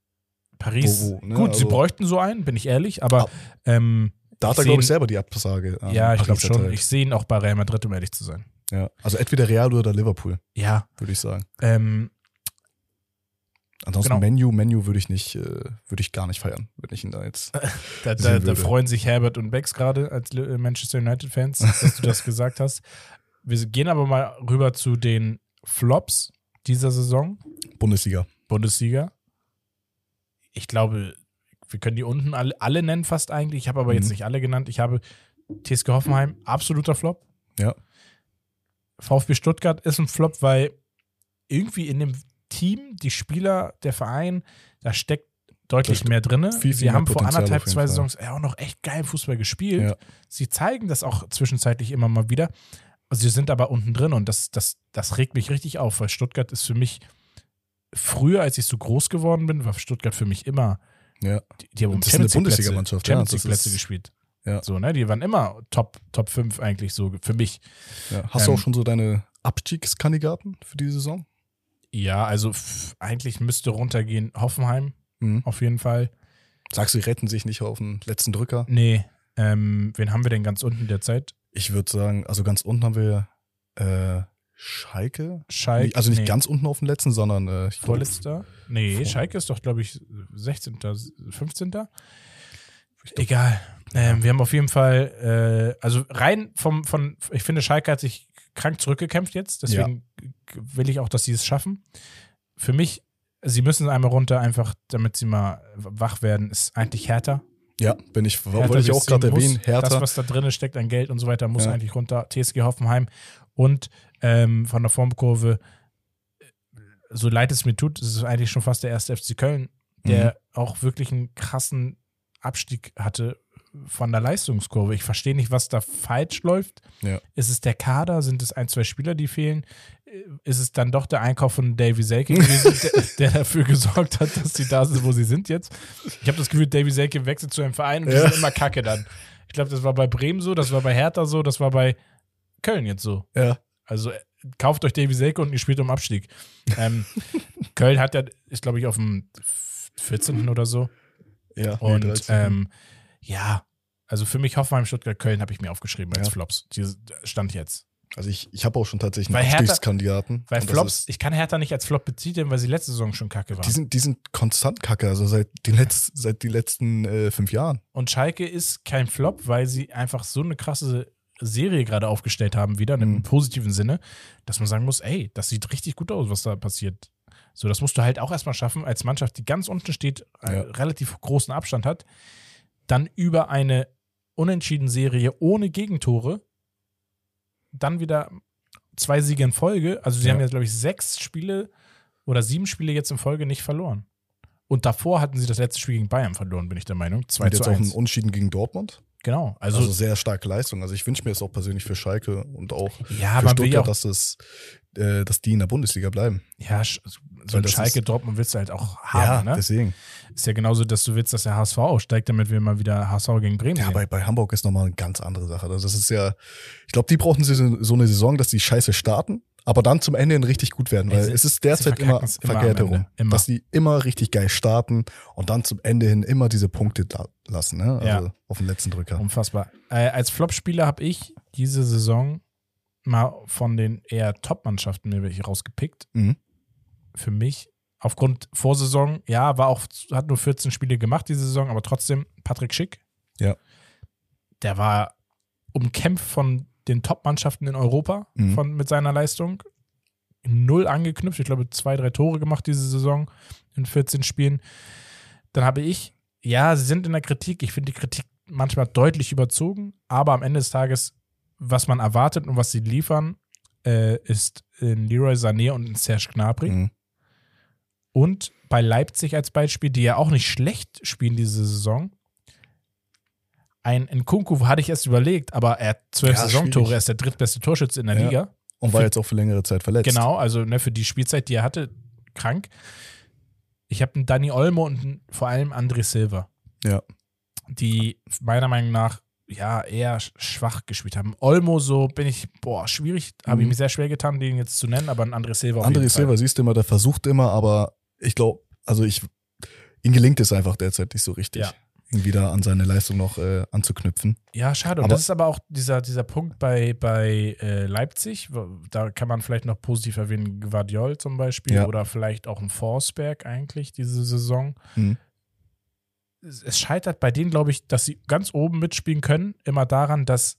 Paris. Wo- wo, ne? Gut, sie Also- bräuchten so einen, bin ich ehrlich, aber Ab- ähm, da hat er, glaube ich, selber die Absage. ja, ich glaube schon. Ich sehe ihn auch bei Real Madrid, um ehrlich zu sein. ja. Also entweder Real oder Liverpool, Ja, würde ich sagen. ähm, Ansonsten Genau. Menu, Menu würde ich nicht, äh, würde ich gar nicht feiern, wenn ich ihn da jetzt. da, da, da freuen sich Herbert und Bex gerade als Li- Manchester United-Fans, dass du das gesagt hast. Wir gehen aber mal rüber zu den Flops dieser Saison. Bundesliga. Bundesliga. Ich glaube, wir können die unten alle, alle nennen, fast eigentlich. Ich habe aber jetzt Mhm. nicht alle genannt. Ich habe TSG Hoffenheim, absoluter Flop. Ja. VfB Stuttgart ist ein Flop, weil irgendwie in dem Team, die Spieler, der Verein, da steckt deutlich mehr drin. viel, viel Sie mehr haben vor anderthalb, zwei. Saisons ja auch noch echt geil Fußball gespielt. Ja. Sie zeigen das auch zwischenzeitlich immer mal wieder. Sie sind aber unten drin und das, das, das regt mich richtig auf, weil Stuttgart ist für mich, früher, als ich so groß geworden bin, war Stuttgart für mich immer, Ja. die, die haben Das ist eine Champions Bundesligamannschaft, ja, Champions das League Plätze ist- gespielt. Ja. So, ne? Die waren immer Top, Top 5 eigentlich so für mich. ja. Hast du Ähm, auch schon so deine Abstiegskandidaten für die Saison? Ja, also eigentlich müsste runtergehen Hoffenheim Mhm. auf jeden Fall. Sagst du, die retten sich nicht auf den letzten Drücker? Nee, ähm, wen haben wir denn ganz unten derzeit? Ich würde sagen, also ganz unten haben wir äh, Schalke. Schalke. Also nicht nee. ganz unten auf dem letzten, sondern äh, ich Vorletzter? Nee, Vor- Schalke ist doch, glaube ich, 16., 15. Egal. Ähm, wir haben auf jeden Fall, äh, also rein vom, von, ich finde, Schalke hat sich krank zurückgekämpft jetzt, deswegen will ich auch, dass sie es schaffen. Für mich, sie müssen einmal runter, einfach damit sie mal wach werden, ist eigentlich härter. Ja, bin ich, Hertha wollte ich auch gerade erwähnen. Hertha. Das, was da drin steckt an Geld und so weiter, muss Ja. eigentlich runter. TSG Hoffenheim und ähm, von der Formkurve, äh, so leid es mir tut, ist es eigentlich schon fast der erste FC Köln, der Mhm. auch wirklich einen krassen Abstieg hatte von der Leistungskurve. Ich verstehe nicht, was da falsch läuft. Ja. Ist es der Kader? Sind es ein, zwei Spieler, die fehlen? Ist es dann doch der Einkauf von Davy Selke gewesen, der, der dafür gesorgt hat, dass sie da sind, wo sie sind jetzt? Ich habe das Gefühl, Davy Selke wechselt zu einem Verein und die Ja. sind immer kacke dann. Ich glaube, das war bei Bremen so, das war bei Hertha so, das war bei Köln jetzt so. ja. Also äh, kauft euch Davy Selke und ihr spielt um Abstieg. Ähm, Köln hat ja, ist glaube ich auf dem 14. oder so. Ja, nee, Und 13. ähm, ja, also für mich Hoffenheim, Stuttgart, Köln habe ich mir aufgeschrieben als Ja. Flops. Die stand jetzt. Also ich, ich habe auch schon tatsächlich einen Hertha- Abstiegskandidaten. Weil Flops, ich kann Hertha nicht als Flop betiteln, weil sie letzte Saison schon kacke waren. Die sind, die sind konstant kacke, also seit den, Letz-, seit die letzten äh, fünf Jahren. Und Schalke ist kein Flop, weil sie einfach so eine krasse Serie gerade aufgestellt haben, wieder im Mhm. positiven Sinne, dass man sagen muss, ey, das sieht richtig gut aus, was da passiert. So, das musst du halt auch erstmal schaffen, als Mannschaft, die ganz unten steht, äh, Ja. relativ großen Abstand hat, dann über eine unentschieden Serie ohne Gegentore, dann wieder zwei Siege in Folge. Also sie Ja. haben jetzt, glaube ich, sechs Spiele oder sieben Spiele jetzt in Folge nicht verloren. Und davor hatten sie das letzte Spiel gegen Bayern verloren, bin ich der Meinung. 2 Und zu jetzt auch 1. ein Unschieden gegen Dortmund. Genau. Also, Also, sehr starke Leistung. Also ich wünsche mir es auch persönlich für Schalke und auch ja, für ja Stuttgart, auch, dass, das, äh, dass die in der Bundesliga bleiben. ja, so ein das Schalke Dortmund willst du halt auch haben, ne? deswegen. Ist ja genauso, dass du willst, dass der HSV aufsteigt, damit wir mal wieder HSV gegen Bremen Ja, sehen. bei, bei Hamburg ist nochmal eine ganz andere Sache. Also das ist ja, ich glaube, die brauchen so eine Saison, dass die scheiße starten, aber dann zum Ende hin richtig gut werden, weil sie- es ist derzeit immer verkehrt herum. Dass die immer richtig geil starten und dann zum Ende hin immer diese Punkte da lassen, ne? Also Ja. auf den letzten Drücker. Unfassbar. Äh, als Flop-Spieler habe ich diese Saison mal von den eher Top-Mannschaften mir welche rausgepickt. Mhm. Für mich, aufgrund Vorsaison, ja, war auch, hat nur 14 Spiele gemacht diese Saison, aber trotzdem Patrick Schick. Ja. Der war umkämpft von den Top-Mannschaften in Europa Mhm. von, mit seiner Leistung. Null angeknüpft. Ich glaube, zwei, drei Tore gemacht diese Saison in 14 Spielen. Dann habe ich, ja, sie sind in der Kritik. Ich finde die Kritik manchmal deutlich überzogen, aber am Ende des Tages, was man erwartet und was sie liefern, äh, ist in Leroy Sané und in Serge Gnabry. Mhm. Und bei Leipzig als Beispiel, die ja auch nicht schlecht spielen diese Saison. Ein Nkunku hatte ich erst überlegt, aber er hat zwölf Ja, Saisontore, schwierig. er ist der drittbeste Torschütze in der Ja. Liga. Und war Für- jetzt auch für längere Zeit verletzt. Genau, also ne, für die Spielzeit, die er hatte, krank. Ich habe einen Dani Olmo und einen, vor allem André Silva, Ja. die meiner Meinung nach ja eher sch- schwach gespielt haben. Olmo so bin ich, boah, schwierig, habe ich Mhm. mir sehr schwer getan, den jetzt zu nennen, aber ein André Silva André Silva siehst du immer, der versucht immer, aber ich glaube, also ich, ihm gelingt es einfach derzeit nicht so richtig, Ja. Wieder an seine Leistung noch äh, anzuknüpfen. Ja, schade. Und Aber- das ist aber auch dieser, dieser Punkt bei, bei äh, Leipzig. Da kann man vielleicht noch positiv erwähnen, Guardiol zum Beispiel Ja. oder vielleicht auch ein Forsberg eigentlich diese Saison. Mhm. Es, es scheitert bei denen, glaube ich, dass sie ganz oben mitspielen können, immer daran, dass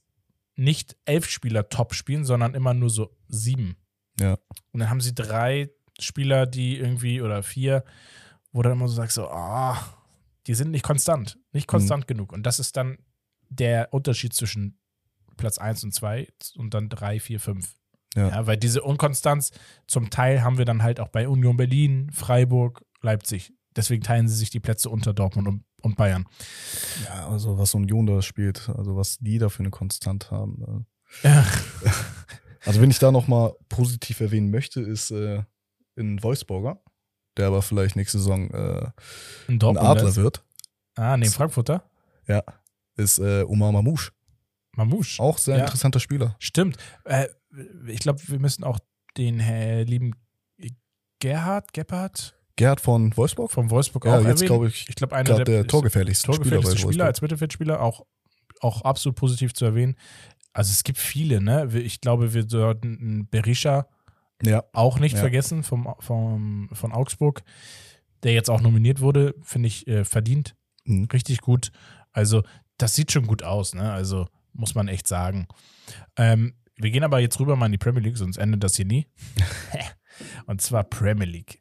nicht elf Spieler top spielen, sondern immer nur so sieben. Ja. Und dann haben sie drei Spieler, die irgendwie, oder vier, wo dann immer so sagst, so, ah, die sind nicht konstant, nicht konstant genug. Und das ist dann der Unterschied zwischen Platz 1 und 2 und dann 3, 4, 5. Ja. Ja. weil diese Unkonstanz zum Teil haben wir dann halt auch bei Union Berlin, Freiburg, Leipzig. Deswegen teilen sie sich die Plätze unter Dortmund und, und Bayern. Ja, also was Union da spielt, also was die da für eine Konstant haben. Ja. Äh. Also wenn ich da nochmal positiv erwähnen möchte, ist äh, in Wolfsburger, der aber vielleicht nächste Saison äh, In ein Dortmund. Adler wird, Ah, nee, Frankfurter. ja, ist äh, Omar Mamouche. Mamouche. Auch sehr Ja. interessanter Spieler. Stimmt. Äh, ich glaube, wir müssen auch den äh, lieben Gerhard, Gebhardt Gerhard von Wolfsburg? vom Wolfsburg Ja, auch jetzt glaube ich ich glaube, einer der, der torgefährlichste, torgefährlichste Spieler, Spieler, als Mittelfeldspieler, auch, auch absolut positiv zu erwähnen. Also es gibt viele, ne? Ich glaube, wir sollten Berisha Ja, auch nicht Ja. vergessen vom, vom, von Augsburg, der jetzt auch nominiert wurde, finde ich äh, verdient. Mhm. Richtig gut. Also, das sieht schon gut aus, ne? Also, muss man echt sagen. Ähm, wir gehen aber jetzt rüber mal in die Premier League, sonst endet das hier nie. Und zwar Premier League.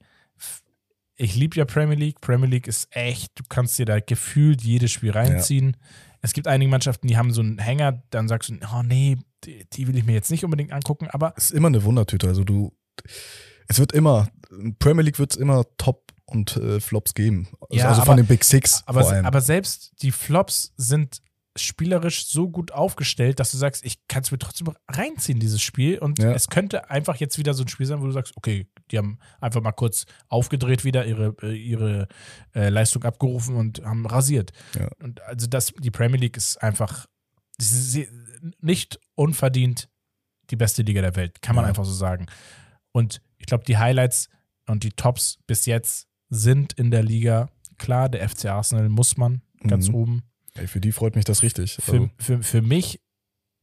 Ich liebe ja Premier League. Premier League ist echt, du kannst dir da gefühlt jedes Spiel reinziehen. Es gibt einige Mannschaften, die haben so einen Hänger, dann sagst du, oh nee, die, die will ich mir jetzt nicht unbedingt angucken, aber es ist immer eine Wundertüte. Also du, es wird immer, in Premier League wird es immer Top und äh, Flops geben. Also, Ja, also aber- von den Big Six Aber, vor allem. aber selbst die Flops sind spielerisch so gut aufgestellt, dass du sagst, ich kann es mir trotzdem reinziehen, dieses Spiel. Und Ja. es könnte einfach jetzt wieder so ein Spiel sein, wo du sagst, okay, die haben einfach mal kurz aufgedreht wieder, ihre, äh, ihre äh, Leistung abgerufen und haben rasiert. Ja. Und also das, die Premier League ist einfach sie- sie- nicht unverdient die beste Liga der Welt, kann man Ja. einfach so sagen. Und ich glaube, die Highlights und die Tops bis jetzt sind in der Liga. Klar, der FC Arsenal muss man ganz Mhm. oben. Ey, für die freut mich das richtig. Für, Also, für, für mich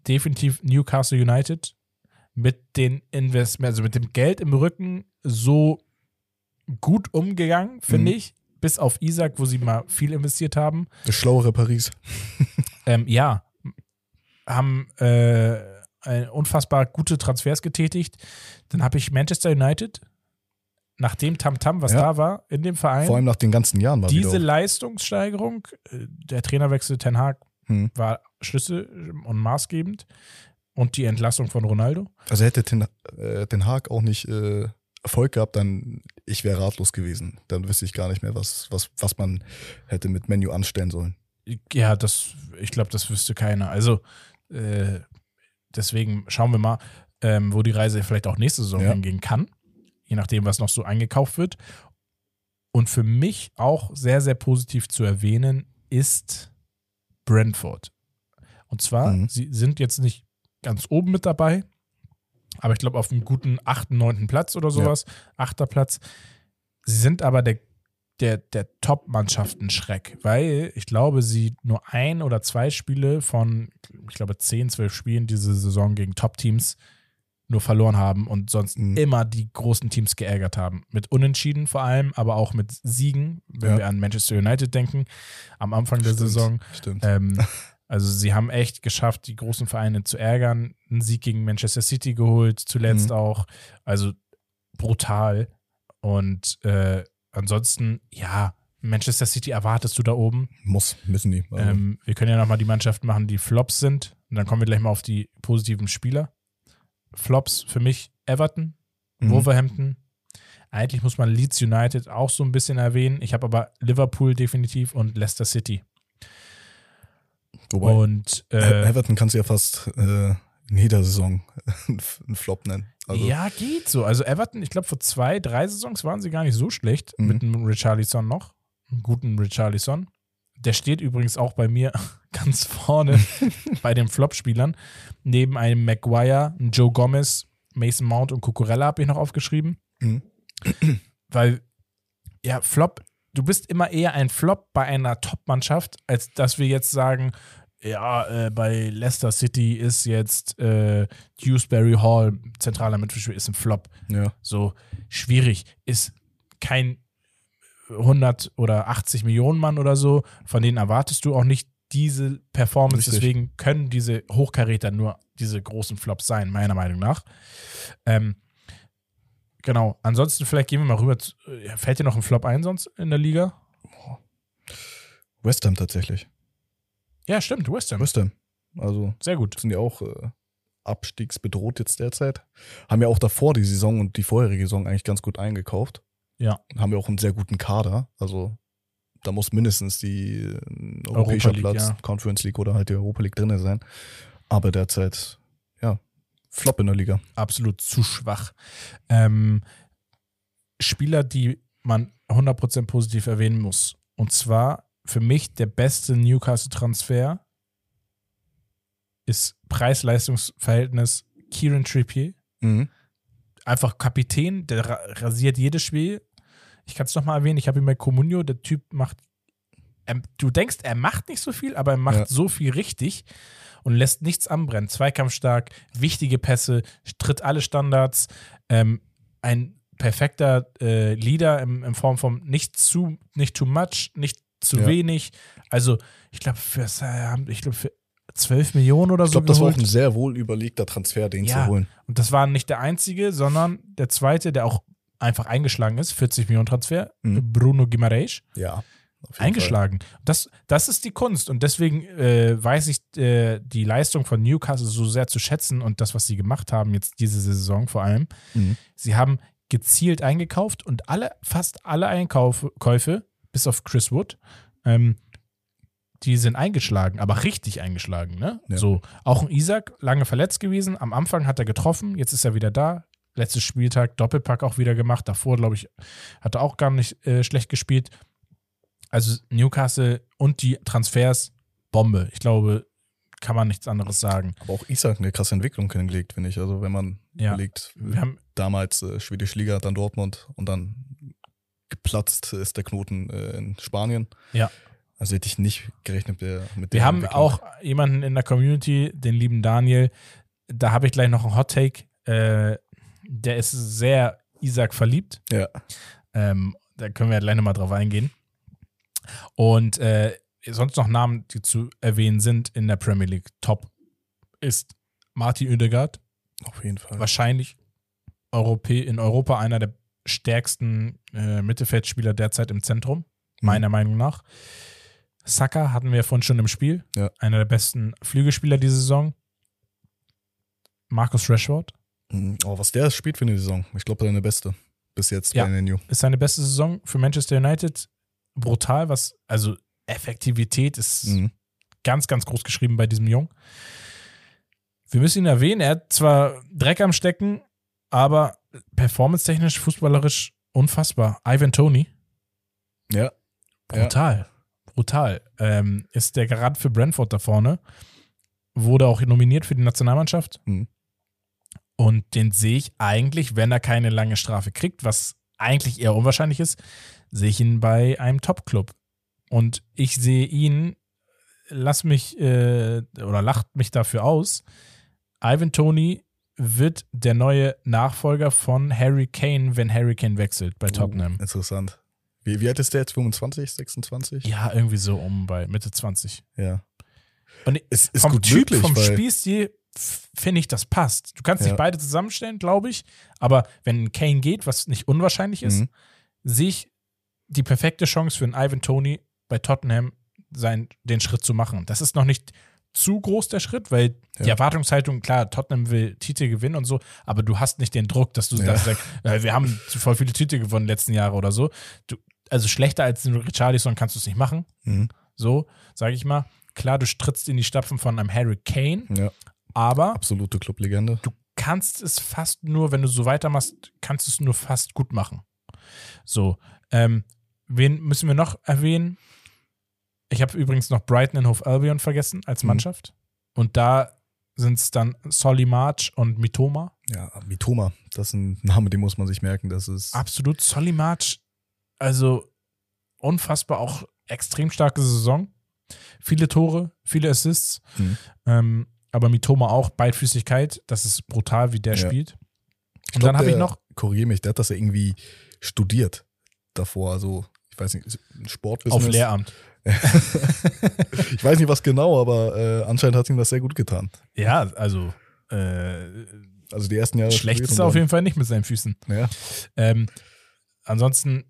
definitiv Newcastle United. mit den Investments, also mit dem Geld im Rücken so gut umgegangen, finde Mhm. ich. Bis auf Isaac, wo sie mal viel investiert haben. Das schlauere Paris. Ähm, ja, haben äh, unfassbar gute Transfers getätigt. Dann habe ich Manchester United, nach dem Tamtam, was Ja. da war, in dem Verein, Vor allem nach den ganzen Jahren war diese wieder. Leistungssteigerung, äh, der Trainerwechsel Ten Hag Hm. war Schlüssel und maßgebend und die Entlassung von Ronaldo. Also hätte Den, äh, Den Haag auch nicht äh, Erfolg gehabt, dann ich wäre ratlos gewesen. Dann wüsste ich gar nicht mehr, was, was, was man hätte mit Menu anstellen sollen. Ja, das, ich glaube, das wüsste keiner. Also, äh, deswegen schauen wir mal, ähm, wo die Reise vielleicht auch nächste Saison Ja. hingehen kann. Je nachdem, was noch so eingekauft wird. Und für mich auch sehr, sehr positiv zu erwähnen ist Brentford. Und zwar, Mhm. sie sind jetzt nicht ganz oben mit dabei, aber ich glaube auf einem guten achten, neunten Platz oder sowas, achter Platz. Sie sind aber der, der, der Top-Mannschaften-Schreck, weil ich glaube, sie nur ein oder zwei Spiele von, ich glaube, 10, 12 Spielen diese Saison gegen Top-Teams nur verloren haben und sonst Mhm. immer die großen Teams geärgert haben. Mit Unentschieden vor allem, aber auch mit Siegen, wenn Ja. wir an Manchester United denken, am Anfang der Stimmt, Saison. Stimmt. Ähm, also sie haben echt geschafft, die großen Vereine zu ärgern. Einen Sieg gegen Manchester City geholt, zuletzt Mhm. auch. Also brutal. Und äh, ansonsten, ja, Manchester City erwartest du da oben. Muss, müssen die. Also, Ähm, wir können ja nochmal die Mannschaften machen, die Flops sind. Und dann kommen wir gleich mal auf die positiven Spieler. Flops für mich Everton, mhm. Wolverhampton. Eigentlich muss man Leeds United auch so ein bisschen erwähnen. Ich habe aber Liverpool definitiv und Leicester City. Wobei, Und äh, Everton kannst du ja fast äh, in jeder Saison einen Flop nennen. Also, ja, geht so. Also Everton, ich glaube, vor zwei, drei Saisons waren sie gar nicht so schlecht Mhm. mit einem Richarlison noch. Einen guten Richarlison. Der steht übrigens auch bei mir ganz vorne bei den Flop-Spielern. Neben einem Maguire, Joe Gomez, Mason Mount und Cucurella habe ich noch aufgeschrieben. Mhm. Weil, ja, Flop, du bist immer eher ein Flop bei einer Top-Mannschaft, als dass wir jetzt sagen, ja, äh, bei Leicester City ist jetzt äh, Dewsbury Hall, zentraler Mittelspieler, ist ein Flop. ja. So schwierig. Ist kein 100 oder 80 Millionen Mann oder so. Von denen erwartest du auch nicht diese Performance. Richtig. Deswegen können diese Hochkaräter nur diese großen Flops sein, meiner Meinung nach. Ähm, genau. Ansonsten, vielleicht gehen wir mal rüber. Zu, äh, fällt dir noch ein Flop ein sonst in der Liga? West Ham tatsächlich. Ja, stimmt. West Ham. West Ham. Also Sehr gut. sind ja auch äh, abstiegsbedroht jetzt derzeit. Haben ja auch davor die Saison und die vorherige Saison eigentlich ganz gut eingekauft. Ja. Haben ja auch einen sehr guten Kader. Also da muss mindestens die äh, Europa europäischer League, Platz, ja. Conference League oder halt die Europa League drin sein. Aber derzeit, ja, Flop in der Liga. absolut zu schwach. Ähm, Spieler, die man 100% positiv erwähnen muss. Und zwar für mich der beste Newcastle-Transfer ist Preis-Leistungs-Verhältnis Kieran Trippier. Mhm. Einfach Kapitän, der ra rasiert jedes Spiel. Ich kann es nochmal erwähnen, ich habe ihn bei Comunio, der Typ macht, er, du denkst, er macht nicht so viel, aber er macht Ja. so viel richtig und lässt nichts anbrennen. Zweikampfstark, wichtige Pässe, tritt alle Standards, ähm, ein perfekter äh, Leader im, in Form von nicht zu, nicht too much, nicht zu Ja. wenig. Also, ich glaube, für, ich glaube, für 12 Millionen oder Ich so glaube, das war auch ein sehr wohl überlegter Transfer, den Ja. zu holen. Und das war nicht der einzige, sondern der zweite, der auch einfach eingeschlagen ist, 40 Millionen Transfer, Mhm. Bruno Guimaraes, Ja. eingeschlagen. Das, das ist die Kunst und deswegen äh, weiß ich äh, die Leistung von Newcastle so sehr zu schätzen und das, was sie gemacht haben jetzt diese Saison vor allem. Mhm. Sie haben gezielt eingekauft und alle, fast alle Einkäufe, bis auf Chris Wood, ähm, die sind eingeschlagen, aber richtig eingeschlagen. Ne? Ja. So, auch ein Isaac, lange verletzt gewesen. Am Anfang hat er getroffen, jetzt ist er wieder da. Letztes Spieltag Doppelpack auch wieder gemacht. Davor, glaube ich, hat er auch gar nicht äh, schlecht gespielt. Also Newcastle und die Transfers, Bombe. Ich glaube, kann man nichts anderes sagen. Aber auch Isaac eine krasse Entwicklung hingelegt, finde ich. Also wenn man Ja. überlegt, Wir haben damals äh, Schwedisch Liga, dann Dortmund und dann geplatzt ist der Knoten äh, in Spanien. Ja. Also hätte ich nicht gerechnet mit der mit Wir haben auch jemanden in der Community, den lieben Daniel. Da habe ich gleich noch einen Hot Take. äh, der ist sehr Isaac verliebt. Ja. Ähm, da können wir ja gleich nochmal drauf eingehen. Und äh, sonst noch Namen, die zu erwähnen sind in der Premier League. Top ist Martin Oedegaard. Auf jeden Fall. Wahrscheinlich Europä in Europa einer der stärksten äh, Mittelfeldspieler derzeit im Zentrum, meiner Meinung nach. Saka hatten wir vorhin schon im Spiel. Ja. Einer der besten Flügelspieler diese Saison. Marcus Rashford Mhm. Oh, was der spielt für eine Saison. Ich glaube, seine beste. Bis jetzt Ja. bei Menu. ist seine beste Saison für Manchester United. Brutal, was, also Effektivität ist Mhm. ganz, ganz groß geschrieben bei diesem Jungen. Wir müssen ihn erwähnen, er hat zwar Dreck am Stecken, aber performance-technisch, fußballerisch unfassbar. Ivan Tony, Ja. brutal, brutal. Ähm, ist der Garant für Brentford da vorne. Wurde auch nominiert für die Nationalmannschaft. Mhm. Und den sehe ich eigentlich, wenn er keine lange Strafe kriegt, was eigentlich eher unwahrscheinlich ist, sehe ich ihn bei einem Top-Club. Und ich sehe ihn, lass mich äh, oder lacht mich dafür aus. Ivan Tony wird der neue Nachfolger von Harry Kane, wenn Harry Kane wechselt bei Tottenham. Oh, interessant. Wie, wie alt ist der jetzt? 25, 26? Ja, irgendwie so um bei Mitte 20. Ja. Und Es ist vom gut Typ, möglich, vom Spielstil finde ich, das passt. Du kannst Ja. nicht beide zusammenstellen, glaube ich. Aber wenn Kane geht, was nicht unwahrscheinlich ist, Mhm. sehe ich die perfekte Chance für einen Ivan Tony bei Tottenham, sein, den Schritt zu machen. Das ist noch nicht zu groß der Schritt, weil die Ja. Erwartungshaltung, klar, Tottenham will Titel gewinnen und so, aber du hast nicht den Druck, dass du Ja. dass du sagst, äh, wir haben voll viele Titel gewonnen letzten Jahre oder so. Du, also schlechter als den Richarlison kannst du es nicht machen. Mhm. So, sage ich mal. Klar, du trittst in die Stapfen von einem Harry Kane, Ja, aber absolute Clublegende. du kannst es fast nur, wenn du so weitermachst, kannst du es nur fast gut machen. So, ähm, wen müssen wir noch erwähnen? Ich habe übrigens noch Brighton and Hove Albion vergessen als Mhm. Mannschaft. Und da sind es dann Solly March und Mitoma. Ja, Mitoma, das ist ein Name, den muss man sich merken. Das ist. Absolut. Solly March, also unfassbar auch extrem starke Saison. Viele Tore, viele Assists. Mhm. Ähm, aber Mitoma auch, Beidfüßigkeit, das ist brutal, wie der Ja. spielt. Und glaub, dann habe ich noch, Korrigiere mich, der hat das ja irgendwie studiert davor. Also, ich weiß nicht, ein Sportbusiness. auf Lehramt. ich weiß nicht, was genau, aber äh, anscheinend hat ihm das sehr gut getan. Ja, also äh, Also die ersten Jahre. schlecht ist er auf jeden Fall nicht mit seinen Füßen. Ja, Ähm, ansonsten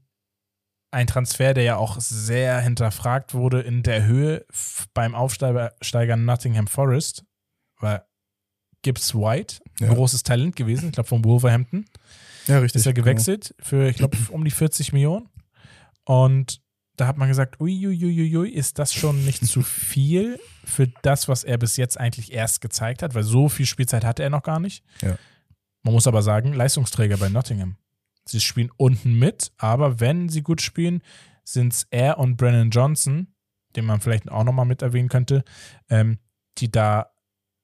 ein Transfer, der ja auch sehr hinterfragt wurde in der Höhe beim Aufsteiger Steiger Nottingham Forest, war Gibbs White, ein Ja. großes Talent gewesen, ich glaube von Wolverhampton. ja richtig. ist er genau. gewechselt für, ich glaube, um die 40 Millionen. Und da hat man gesagt, uiuiuiui, ist das schon nicht zu viel für das, was er bis jetzt eigentlich erst gezeigt hat, weil so viel Spielzeit hatte er noch gar nicht. Ja. Man muss aber sagen, Leistungsträger bei Nottingham. Sie spielen unten mit, aber wenn sie gut spielen, sind es er und Brennan Johnson, den man vielleicht auch nochmal mit erwähnen könnte, ähm, die da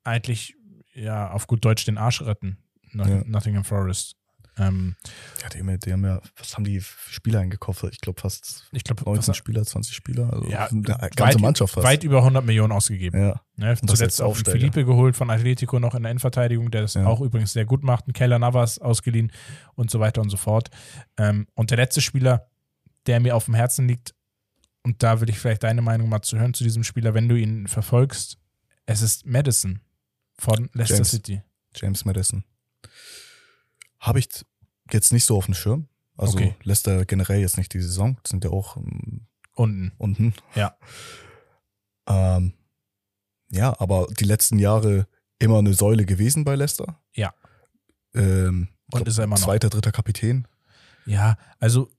eigentlich ja auf gut Deutsch den Arsch retten. Not Ja. Nottingham Forest. Ähm, Ja, die, haben ja- die haben ja, was haben die Spieler eingekauft? Ich glaube fast ich glaube, 19 Spieler, 20 Spieler. Also Ja, eine ganze weit- Mannschaft fast. weit über 100 Millionen ausgegeben. ja. Ne? Zuletzt auch. Felipe geholt von Atletico noch in der Innenverteidigung, der das Ja. auch übrigens sehr gut macht. Ein Keller Navas ausgeliehen und so weiter und so fort. Ähm, und der letzte Spieler, der mir auf dem Herzen liegt, und da will ich vielleicht deine Meinung mal zu hören zu diesem Spieler, wenn du ihn verfolgst, es ist Madison von Leicester James. City. James Madison. Habe ich jetzt nicht so auf dem Schirm. Also Okay. lässt er generell jetzt nicht die Saison. Das sind ja auch ähm, Unten. unten. Ja. Ähm, ja, aber die letzten Jahre immer eine Säule gewesen bei Leicester. Ja. Ähm, Und glaub, ist er immer noch. Zweiter, dritter Kapitän. Ja, also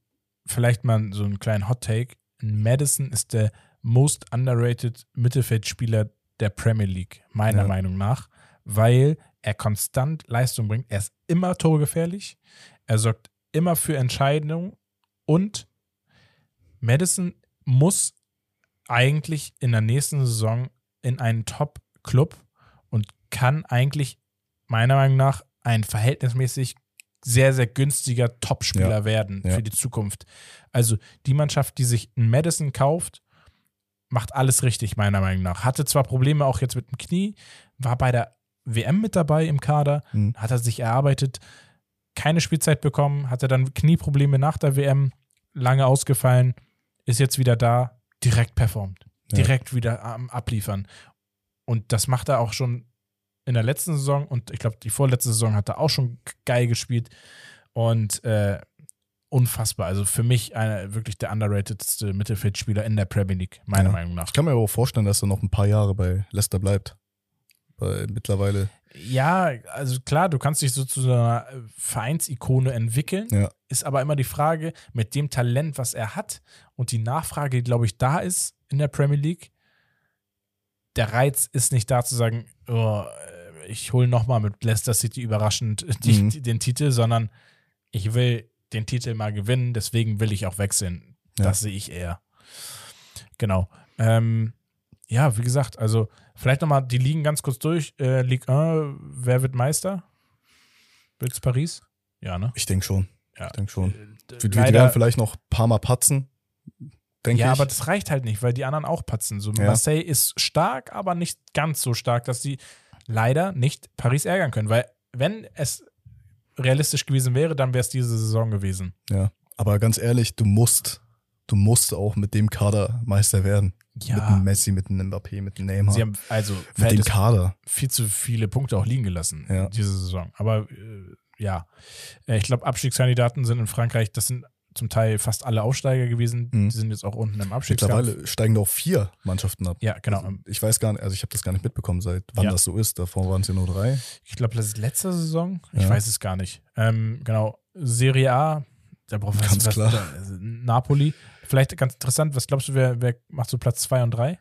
vielleicht mal so einen kleinen Hot Take. Madison ist der most underrated Mittelfeldspieler der Premier League, meiner Ja. Meinung nach, weil er konstant Leistung bringt. Er ist immer torgefährlich. Er sorgt immer für Entscheidungen und Madison muss eigentlich in der nächsten Saison in einen Top-Club und kann eigentlich meiner Meinung nach ein verhältnismäßig sehr, sehr günstiger Topspieler Ja. werden Ja. für die Zukunft. Also die Mannschaft, die sich einen Madison kauft, macht alles richtig, meiner Meinung nach. Hatte zwar Probleme auch jetzt mit dem Knie, war bei der WM mit dabei im Kader, Mhm. hat er sich erarbeitet, keine Spielzeit bekommen, hatte dann Knieprobleme nach der WM, lange ausgefallen, ist jetzt wieder da, direkt performt, Ja. direkt wieder am Abliefern. Und das macht er auch schon in der letzten Saison und ich glaube, die vorletzte Saison hat er auch schon geil gespielt und äh, unfassbar. Also für mich einer wirklich der underratedste Mittelfeldspieler in der Premier League, meiner Ja. Meinung nach. Ich kann mir aber auch vorstellen, dass er noch ein paar Jahre bei Leicester bleibt. Weil mittlerweile, Ja, also klar, du kannst dich so zu einer äh, Vereinsikone entwickeln. Ja. Ist aber immer die Frage, mit dem Talent, was er hat und die Nachfrage, die, glaube ich, da ist in der Premier League, der Reiz ist nicht da zu sagen, oh, äh, ich hole nochmal mit Leicester City überraschend die, Mhm. den Titel, sondern ich will den Titel mal gewinnen, deswegen will ich auch wechseln. Ja. Das sehe ich eher. Genau. Ähm, ja, wie gesagt, also vielleicht nochmal die Ligen ganz kurz durch. Äh, Ligue 1, wer wird Meister? Wird's Paris? Ja, ne? ich denke schon. Ja. Ich denke schon. Äh, Wir, wir werden vielleicht noch ein paar Mal patzen. Denke ja, ich. aber das reicht halt nicht, weil die anderen auch patzen. So, Ja. Marseille ist stark, aber nicht ganz so stark, dass sie leider nicht Paris ärgern können. Weil, wenn es realistisch gewesen wäre, dann wäre es diese Saison gewesen. ja. Aber ganz ehrlich, du musst, du musst auch mit dem Kader Meister werden. Mit Ja, einem Messi, mit einem Mbappé, mit einem Neymar. sie haben also mit dem Kader. viel zu viele Punkte auch liegen gelassen Ja. diese Saison. Aber äh, ja, Äh, ich glaube, Abstiegskandidaten sind in Frankreich, das sind zum Teil fast alle Aufsteiger gewesen. Mhm. Die sind jetzt auch unten im Abstiegskampf. Mittlerweile steigen doch vier Mannschaften ab. Ja, genau. Also ich weiß gar nicht, also ich habe das gar nicht mitbekommen, seit wann Ja. das so ist. Davor waren es ja nur drei. Ich glaube, das ist letzte Saison. Ich Ja. weiß es gar nicht. Ähm, genau. Serie A, da brauchen wir Ganz was- klar. also Napoli. Vielleicht ganz interessant, was glaubst du, wer, wer macht so Platz 2 und 3?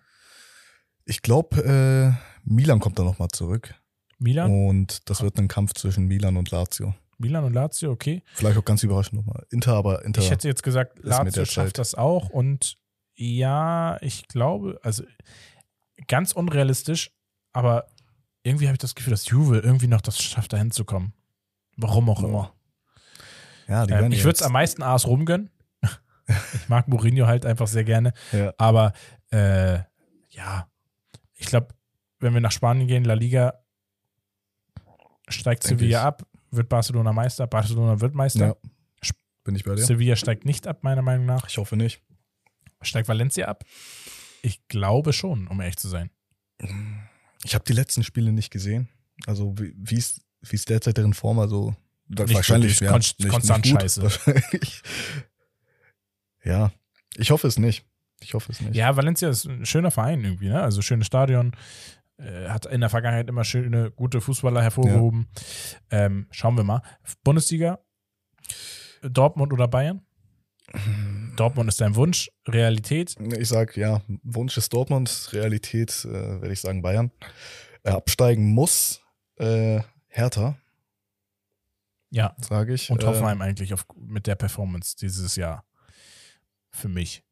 Ich glaube, äh, Milan kommt da nochmal zurück. Milan? Und das wird ein Kampf zwischen Milan und Lazio. Milan und Lazio, okay. Vielleicht auch ganz überraschend nochmal. Inter, aber Inter. Ich hätte jetzt gesagt, Lazio schafft das auch und ja, ich glaube, also ganz unrealistisch, aber irgendwie habe ich das Gefühl, dass Juve irgendwie noch das schafft, da hinzukommen. Warum auch immer. ja, die Ähm, ich würde es am meisten AS rumgönnen. ich mag Mourinho halt einfach sehr gerne, Ja, aber äh, ja, ich glaube, wenn wir nach Spanien gehen, La Liga steigt Sevilla ab, wird Barcelona Meister, Barcelona wird Meister. ja. Bin ich bei dir? Sevilla steigt nicht ab, meiner Meinung nach. Ich hoffe nicht. Steigt Valencia ab? Ich glaube schon, um ehrlich zu sein. Ich habe die letzten Spiele nicht gesehen. Also wie ist wie ist derzeit deren Form? Also Nicht wahrscheinlich ja, Konst- konstant gut, scheiße. Wahrscheinlich. Ja, ich hoffe es nicht. Ich hoffe es nicht. Ja, Valencia ist ein schöner Verein irgendwie, ne? Also schönes Stadion. Äh, hat in der Vergangenheit immer schöne, gute Fußballer hervorgehoben. Ähm, schauen wir mal. Bundesliga, Dortmund oder Bayern? Dortmund ist dein Wunsch, Realität. Ich sag ja, Wunsch ist Dortmund, Realität äh, werde ich sagen Bayern. Äh, absteigen muss äh, Hertha, Ja, sage ich. und Äh, Hoffenheim eigentlich auf, mit der Performance dieses Jahr. Für mich.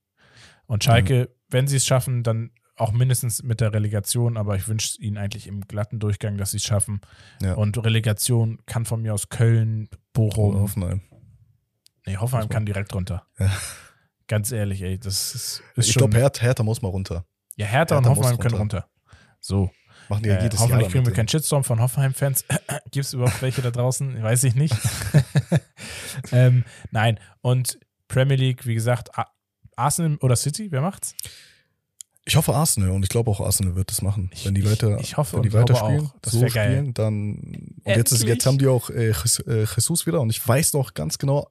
Und Schalke, wenn sie es schaffen, dann auch mindestens mit der Relegation, aber ich wünsche ihnen eigentlich im glatten Durchgang, dass sie es schaffen. Ja. Und Relegation kann von mir aus Köln, Bochum, oder Hoffenheim. Nee, Hoffenheim kann direkt runter. Ja. Ganz ehrlich, ey, das ist, ist Ich glaube, Hertha, Hertha muss mal runter. ja, Hertha, und Hertha muss Hoffenheim können runter. runter. So. Machen die ja Äh, jedes Jahr. hoffentlich kriegen wir keinen Shitstorm von Hoffenheim-Fans. Gibt es überhaupt welche da draußen? Weiß ich nicht. ähm, nein. Und Premier League, wie gesagt, Arsenal oder City, wer macht's? Ich hoffe Arsenal und ich glaube auch Arsenal wird das machen. Ich- wenn die ich- weiter, ich hoffe wenn die weiterspielen, auch. Das so spielen, dann und jetzt, ist, Endlich. jetzt haben die auch äh, Jesus- äh, Jesus wieder und ich weiß noch ganz genau,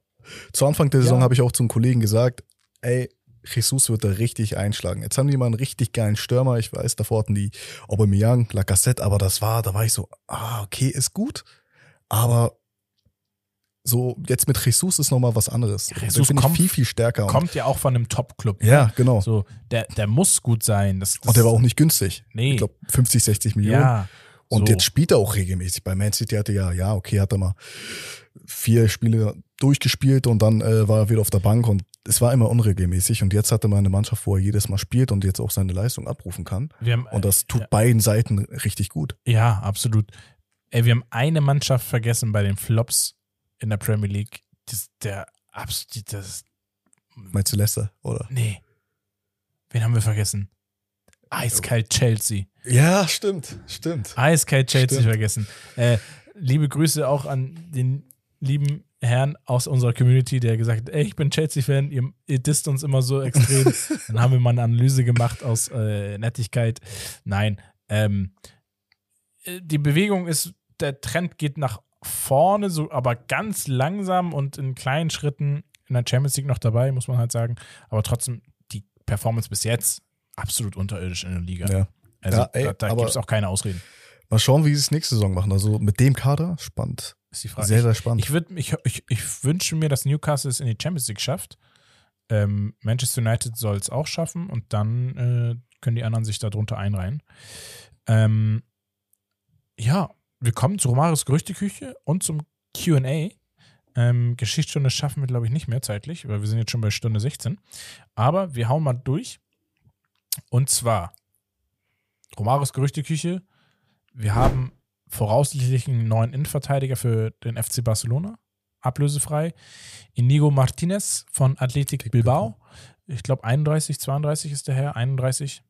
zu Anfang der Saison Ja. habe ich auch zum Kollegen gesagt, ey, Jesus wird da richtig einschlagen. Jetzt haben die mal einen richtig geilen Stürmer. Ich weiß, davor hatten die Aubameyang, Lacazette, aber das war, da war ich so, ah, okay, ist gut, aber so jetzt mit Jesus ist noch mal was anderes. Ja, Jesus finde ich kommt- viel viel stärker. Kommt ja auch von einem Top-Club. ja, genau. So, der, der muss gut sein. Das, das, und der war auch nicht günstig. Nee. Ich glaube 50, 60 Millionen. Ja. Und so. jetzt spielt er auch regelmäßig. Bei Man City hatte ja, ja, okay, hat er mal vier Spiele durchgespielt und dann äh, war er wieder auf der Bank und es war immer unregelmäßig. Und jetzt hat er mal eine Mannschaft, wo er jedes Mal spielt und jetzt auch seine Leistung abrufen kann. Haben, Und das tut ja. beiden Seiten richtig gut. Ja, absolut. Ey, wir haben eine Mannschaft vergessen bei den Flops in der Premier League. Das, der absolut, das, Meinst du Leicester, oder? nee. Wen haben wir vergessen? Eiskalt Chelsea. Ja, stimmt, stimmt. Eiskalt Chelsea Stimmt. vergessen. Äh, liebe Grüße auch an den lieben Herrn aus unserer Community, der gesagt hat, ey, ich bin Chelsea-Fan, ihr, ihr disst uns immer so extrem. Dann haben wir mal eine Analyse gemacht aus äh, Nettigkeit. Nein, ähm, äh, die Bewegung ist, der Trend geht nach vorne, so, aber ganz langsam und in kleinen Schritten in der Champions League noch dabei, muss man halt sagen. Aber trotzdem, die Performance bis jetzt absolut unterirdisch in der Liga. Ja. Also Ja, ey, da, da gibt es auch keine Ausreden. Mal schauen, wie sie es nächste Saison machen. Also mit dem Kader, spannend. Ist die Frage. Sehr, sehr spannend. Ich, würd, ich, ich, ich wünsche mir, dass Newcastle es in die Champions League schafft. Ähm, Manchester United soll es auch schaffen und dann äh, können die anderen sich darunter einreihen. Ähm, ja, wir kommen zu Romaris Gerüchteküche und zum QA. Ähm, Geschichtsstunde schaffen wir, glaube ich, nicht mehr zeitlich, weil wir sind jetzt schon bei Stunde 16. Aber wir hauen mal durch. Und zwar Romaris Gerüchteküche. Wir haben voraussichtlich einen neuen Innenverteidiger für den FC Barcelona, ablösefrei. Inigo Martinez von Athletic Bilbao. Ich glaube 31, 32 ist der Herr, 31.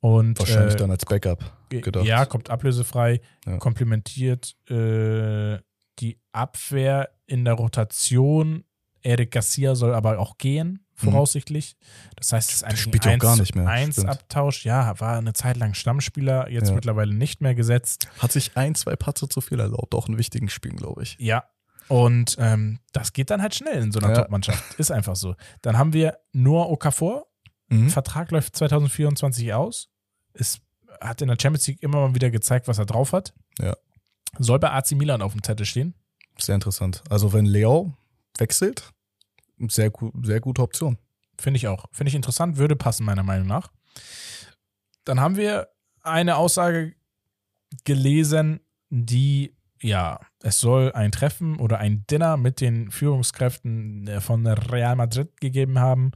Und Wahrscheinlich äh, dann als Backup gedacht. ja, kommt ablösefrei, Ja. komplementiert äh, die Abwehr in der Rotation. Eric Garcia soll aber auch gehen, voraussichtlich. Das heißt, es ist eigentlich spielt gar nicht mehr, ein stimmt. 1-Abtausch. Ja, war eine Zeit lang Stammspieler, jetzt Ja. mittlerweile nicht mehr gesetzt. Hat sich ein, zwei Patze zu viel erlaubt, auch in wichtigen Spielen, glaube ich. Ja. Und ähm, das geht dann halt schnell in so einer Ja. Top-Mannschaft. Ist einfach so. Dann haben wir Noah Okafor. Mhm. Vertrag läuft 2024 aus. Ist, hat in der Champions League immer mal wieder gezeigt, was er drauf hat. Ja. Soll bei AC Milan auf dem Zettel stehen. Sehr interessant. Also wenn Leo wechselt, sehr, sehr gute Option. Finde ich auch. Finde ich interessant, würde passen, meiner Meinung nach. Dann haben wir eine Aussage gelesen, die, ja, es soll ein Treffen oder ein Dinner mit den Führungskräften äh, von Real Madrid gegeben haben.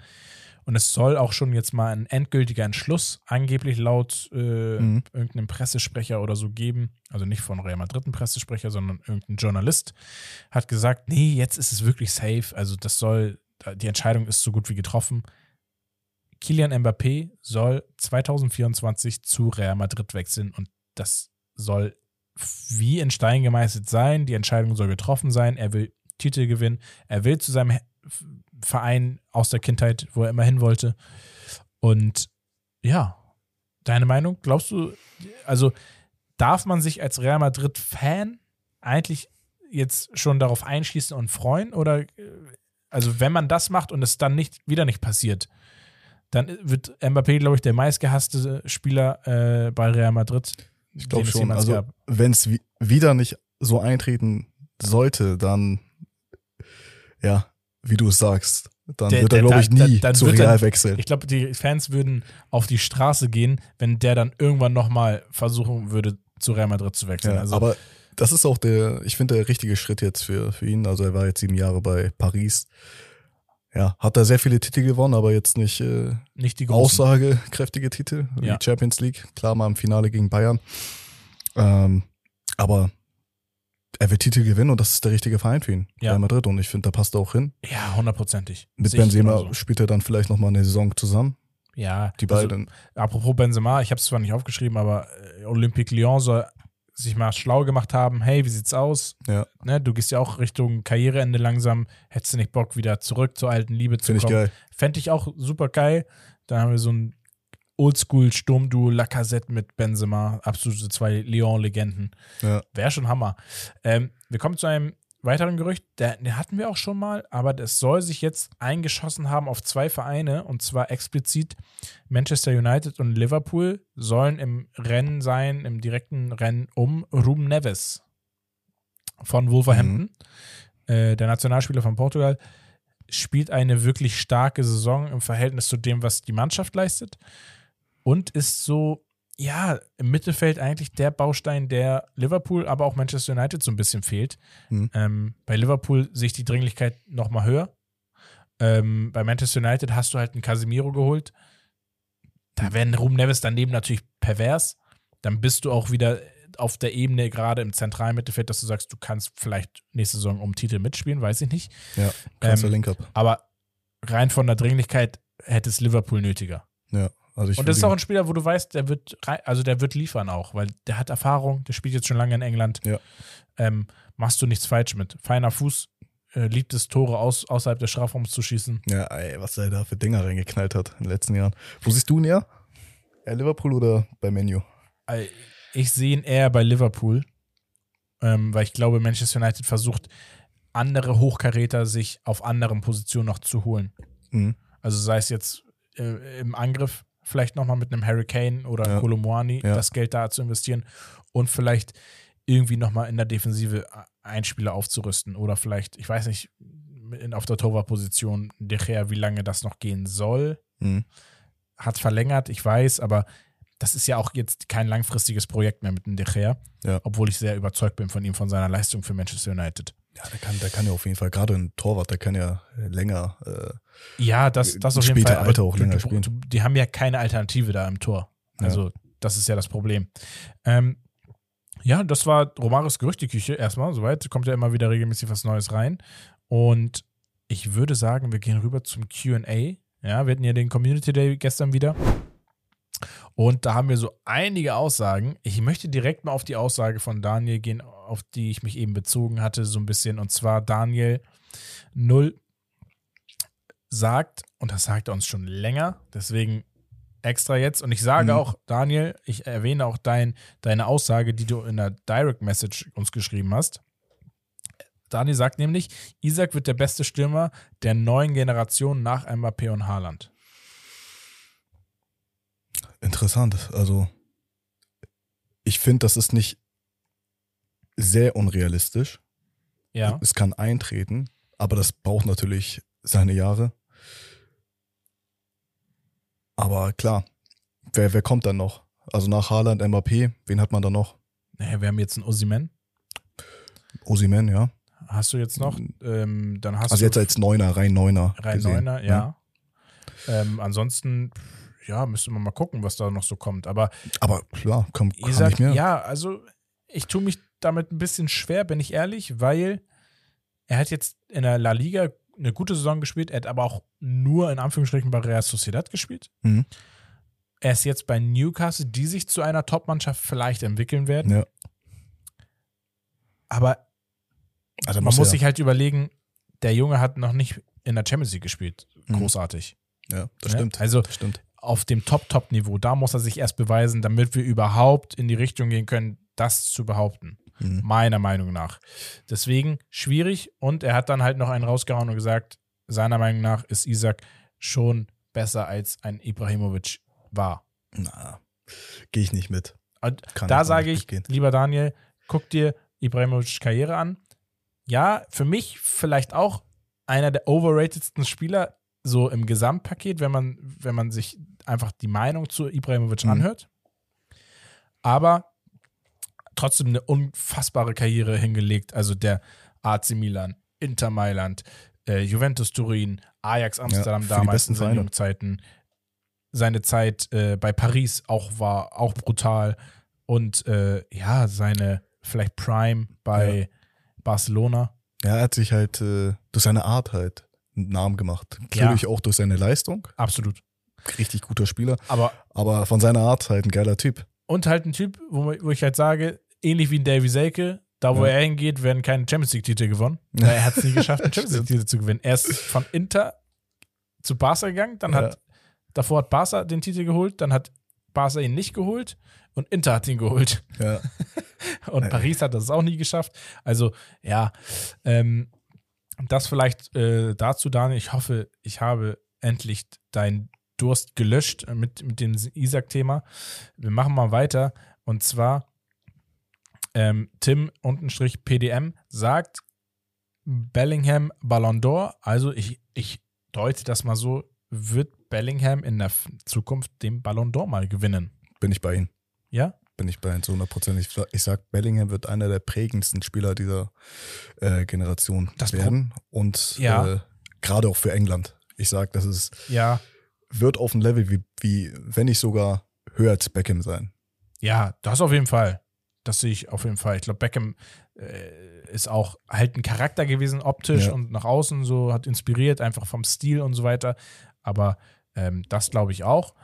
Und es soll auch schon jetzt mal ein endgültiger Entschluss angeblich laut äh, Mhm. irgendeinem Pressesprecher oder so geben. Also nicht von Real Madrid ein Pressesprecher, sondern irgendein Journalist hat gesagt, nee, jetzt ist es wirklich safe. Also das soll, die Entscheidung ist so gut wie getroffen. Kilian Mbappé soll 2024 zu Real Madrid wechseln und das soll wie in Stein gemeißelt sein. Die Entscheidung soll getroffen sein. Er will Titel gewinnen. Er will zu seinem Verein aus der Kindheit, wo er immer hin wollte. Und ja, deine Meinung? Glaubst du, also darf man sich als Real Madrid-Fan eigentlich jetzt schon darauf einschließen und freuen? Oder äh, also wenn man das macht und es dann nicht wieder nicht passiert, dann wird Mbappé, glaube ich, der meistgehasste Spieler äh, bei Real Madrid. Ich glaube schon. Also wenn es wi wieder nicht so eintreten sollte, dann ja, wie du es sagst, dann Der- wird er, der- glaube ich, nie dann zu wird er- Real wechseln. Ich glaube, die Fans würden auf die Straße gehen, wenn der dann irgendwann nochmal versuchen würde, zu Real Madrid zu wechseln. Ja, also, aber das ist auch der, ich finde, der richtige Schritt jetzt für, für ihn. Also er war jetzt sieben Jahre bei Paris. Ja, hat da sehr viele Titel gewonnen, aber jetzt nicht äh, nicht die großen. aussagekräftige Titel wie Ja. Champions League. Klar, mal im Finale gegen Bayern. Ähm, aber er wird Titel gewinnen und das ist der richtige Verein für ihn. Ja. Real Madrid. Und ich finde, da passt er auch hin. Ja, hundertprozentig. Mit Sehe ich Benzema spielt er dann vielleicht nochmal eine Saison zusammen. Ja, Die also, beiden. Apropos Benzema, ich habe es zwar nicht aufgeschrieben, aber äh, Olympique Lyon soll sich mal schlau gemacht haben. Hey, wie sieht's aus? Ja. Ne, du gehst ja auch Richtung Karriereende langsam. Hättest du nicht Bock, wieder zurück zur alten Liebe zu Finde ich kommen? geil. Fände ich auch super geil. Dann haben wir so ein Oldschool-Sturmduo Lacazette mit Benzema. Absolute zwei Lyon-Legenden. Ja. Wäre schon Hammer. Ähm, wir kommen zu einem weiteren Gerücht, der, den hatten wir auch schon mal, aber das soll sich jetzt eingeschossen haben auf zwei Vereine und zwar explizit Manchester United und Liverpool sollen im Rennen sein, im direkten Rennen um Ruben Neves von Wolverhampton, äh, der Nationalspieler von Portugal, spielt eine wirklich starke Saison im Verhältnis zu dem, was die Mannschaft leistet und ist so ja, im Mittelfeld eigentlich der Baustein, der Liverpool, aber auch Manchester United so ein bisschen fehlt. Mhm. Ähm, bei Liverpool sehe ich die Dringlichkeit noch mal höher. Ähm, bei Manchester United hast du halt einen Casemiro geholt. Da werden Ruben Neves daneben natürlich pervers. Dann bist du auch wieder auf der Ebene, gerade im zentralen Mittelfeld, dass du sagst, du kannst vielleicht nächste Saison um Titel mitspielen, weiß ich nicht. Ja, krasser Ähm, Link-Up. Aber rein von der Dringlichkeit hätte es Liverpool nötiger. Ja, Also ich Und das ist auch ein Spieler, wo du weißt, der wird, also der wird liefern auch, weil der hat Erfahrung, der spielt jetzt schon lange in England. Ja. Ähm, machst du nichts falsch mit. Feiner Fuß, äh, liebt es, Tore aus, außerhalb des Strafraums zu schießen. Ja, ey, was er da für Dinger reingeknallt hat in den letzten Jahren. Wo siehst du ihn eher? Eher Liverpool oder bei Menu? Äh, Ich sehe ihn eher bei Liverpool, ähm, weil ich glaube, Manchester United versucht, andere Hochkaräter sich auf anderen Positionen noch zu holen. Mhm. Also sei es jetzt äh, im Angriff, vielleicht nochmal mit einem Harry Kane oder Ja. Kolomoani Ja. das Geld da zu investieren und vielleicht irgendwie nochmal in der Defensive einen Spieler aufzurüsten oder vielleicht, ich weiß nicht, in, auf der Torwartposition De Gea, wie lange das noch gehen soll. Mhm. Hat verlängert, ich weiß, aber das ist ja auch jetzt kein langfristiges Projekt mehr mit dem De Gea, Ja. obwohl ich sehr überzeugt bin von ihm, von seiner Leistung für Manchester United. Ja, der kann, der kann ja auf jeden Fall, gerade ein Torwart, der kann ja länger. Äh, Ja, das, das auf jeden Später Fall. Alter auch länger spielen. Die haben ja keine Alternative da im Tor. Ja. Also, das ist ja das Problem. Ähm, ja, das war Romaris Gerüchteküche erstmal. Soweit kommt ja immer wieder regelmäßig was Neues rein. Und ich würde sagen, wir gehen rüber zum QA. Ja, wir hatten ja den Community Day gestern wieder. Und da haben wir so einige Aussagen. Ich möchte direkt mal auf die Aussage von Daniel gehen, auf die ich mich eben bezogen hatte, so ein bisschen. Und zwar Daniel 0 sagt, und das sagt er uns schon länger, deswegen extra jetzt. Und ich sage Mhm. auch, Daniel, ich erwähne auch dein, deine Aussage, die du in der Direct Message uns geschrieben hast. Daniel sagt nämlich, Isaac wird der beste Stürmer der neuen Generation nach Mbappé und Haaland. interessant. Also, ich finde, das ist nicht sehr unrealistisch. Ja. Es kann eintreten, aber das braucht natürlich seine Jahre. Aber klar, wer, wer kommt dann noch? Also nach Haaland, Mbappé, wen hat man da noch? Naja, wir haben jetzt einen Osimen. Osimen, ja. Hast du jetzt noch? Ähm, dann hast Also du jetzt als Neuner, rein Neuner. rein gesehen, Neuner, ja. Ähm, ansonsten, ja, müsste man mal gucken, was da noch so kommt. Aber Aber klar, komm, kann Isaac, nicht mehr. ja, also ich tue mich damit ein bisschen schwer, bin ich ehrlich, weil er hat jetzt in der La Liga eine gute Saison gespielt, er hat aber auch nur in Anführungsstrichen bei Real Sociedad gespielt. Mhm. Er ist jetzt bei Newcastle, die sich zu einer Top-Mannschaft vielleicht entwickeln werden. Ja. Aber Also man muss er- sich halt überlegen, der Junge hat noch nicht in der Champions League gespielt. Mhm. Großartig. Ja, das Ne? stimmt. Also das stimmt. auf dem Top-Top-Niveau, da muss er sich erst beweisen, damit wir überhaupt in die Richtung gehen können, das zu behaupten. Mhm. Meiner Meinung nach. Deswegen schwierig und er hat dann halt noch einen rausgehauen und gesagt, seiner Meinung nach ist Isaac schon besser als ein Ibrahimovic war. Na, gehe ich nicht mit. Da sage ich, mitgehen. lieber Daniel, guck dir Ibrahimovic Karriere an. Ja, für mich vielleicht auch einer der overratedsten Spieler so im Gesamtpaket, wenn man, wenn man sich einfach die Meinung zu Ibrahimovic Mhm. anhört. Aber trotzdem eine unfassbare Karriere hingelegt. Also der AC Milan, Inter Mailand, äh, Juventus Turin, Ajax Amsterdam die damals in seinen Zeiten. Seine Zeit äh, bei Paris auch war auch brutal. Und äh, ja, seine vielleicht Prime bei Barcelona. Ja, er hat sich halt äh, durch seine Art halt einen Namen gemacht. Natürlich auch durch seine Leistung. Absolut. Richtig guter Spieler. Aber Aber von seiner Art halt ein geiler Typ. und halt ein Typ, wo, wo ich halt sage, ähnlich wie ein Davy Selke, da wo Ja. er hingeht, werden keine Champions League-Titel gewonnen. Er hat es nie geschafft, einen Champions League-Titel zu gewinnen. Er ist von Inter zu Barca gegangen, dann hat Ja. davor hat Barca den Titel geholt, dann hat Barca ihn nicht geholt und Inter hat ihn geholt. Ja. Und Äh. Paris hat das auch nie geschafft. Also, ja, ähm, das vielleicht äh, dazu, Daniel. Ich hoffe, ich habe endlich deinen Durst gelöscht mit, mit dem Isaac-Thema. Wir machen mal weiter. Und zwar ähm, Tim untenstrich PDM sagt Bellingham Ballon d'Or. Also ich, ich deute das mal so, wird Bellingham in der Zukunft den Ballon d'Or mal gewinnen. Bin ich bei ihm. Ja? Bin ich bei ihm zu 100 Prozent. Ich, ich sag, Bellingham wird einer der prägendsten Spieler dieser äh, Generation Das Pro- werden. Und Ja. äh, gerade auch für England. Ich sag, das ist, Ja, wird auf ein Level wie, wie, wenn nicht sogar höher als Beckham sein. Ja, das auf jeden Fall. Das sehe ich auf jeden Fall. Ich glaube, Beckham äh, ist auch halt ein Charakter gewesen, optisch Ja. und nach außen so, hat inspiriert, einfach vom Stil und so weiter. Aber ähm, das glaube ich auch.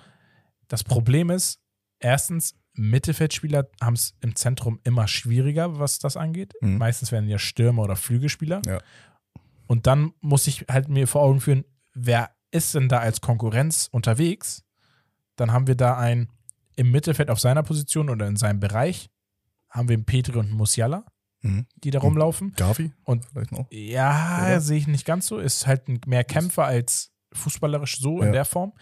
Das Problem ist, erstens, Mittelfeldspieler haben es im Zentrum immer schwieriger, was das angeht. Mhm. Meistens werden ja Stürmer oder Flügelspieler. Ja. Und dann muss ich halt mir vor Augen führen, wer ist denn da als Konkurrenz unterwegs? Dann haben wir da einen im Mittelfeld auf seiner Position oder in seinem Bereich, haben wir einen Petri und einen Musiala, Mhm. die da rumlaufen. Gavi? Und Vielleicht noch? ja, sehe ich nicht ganz so. Ist halt mehr Kämpfer als fußballerisch so in Ja. der Form.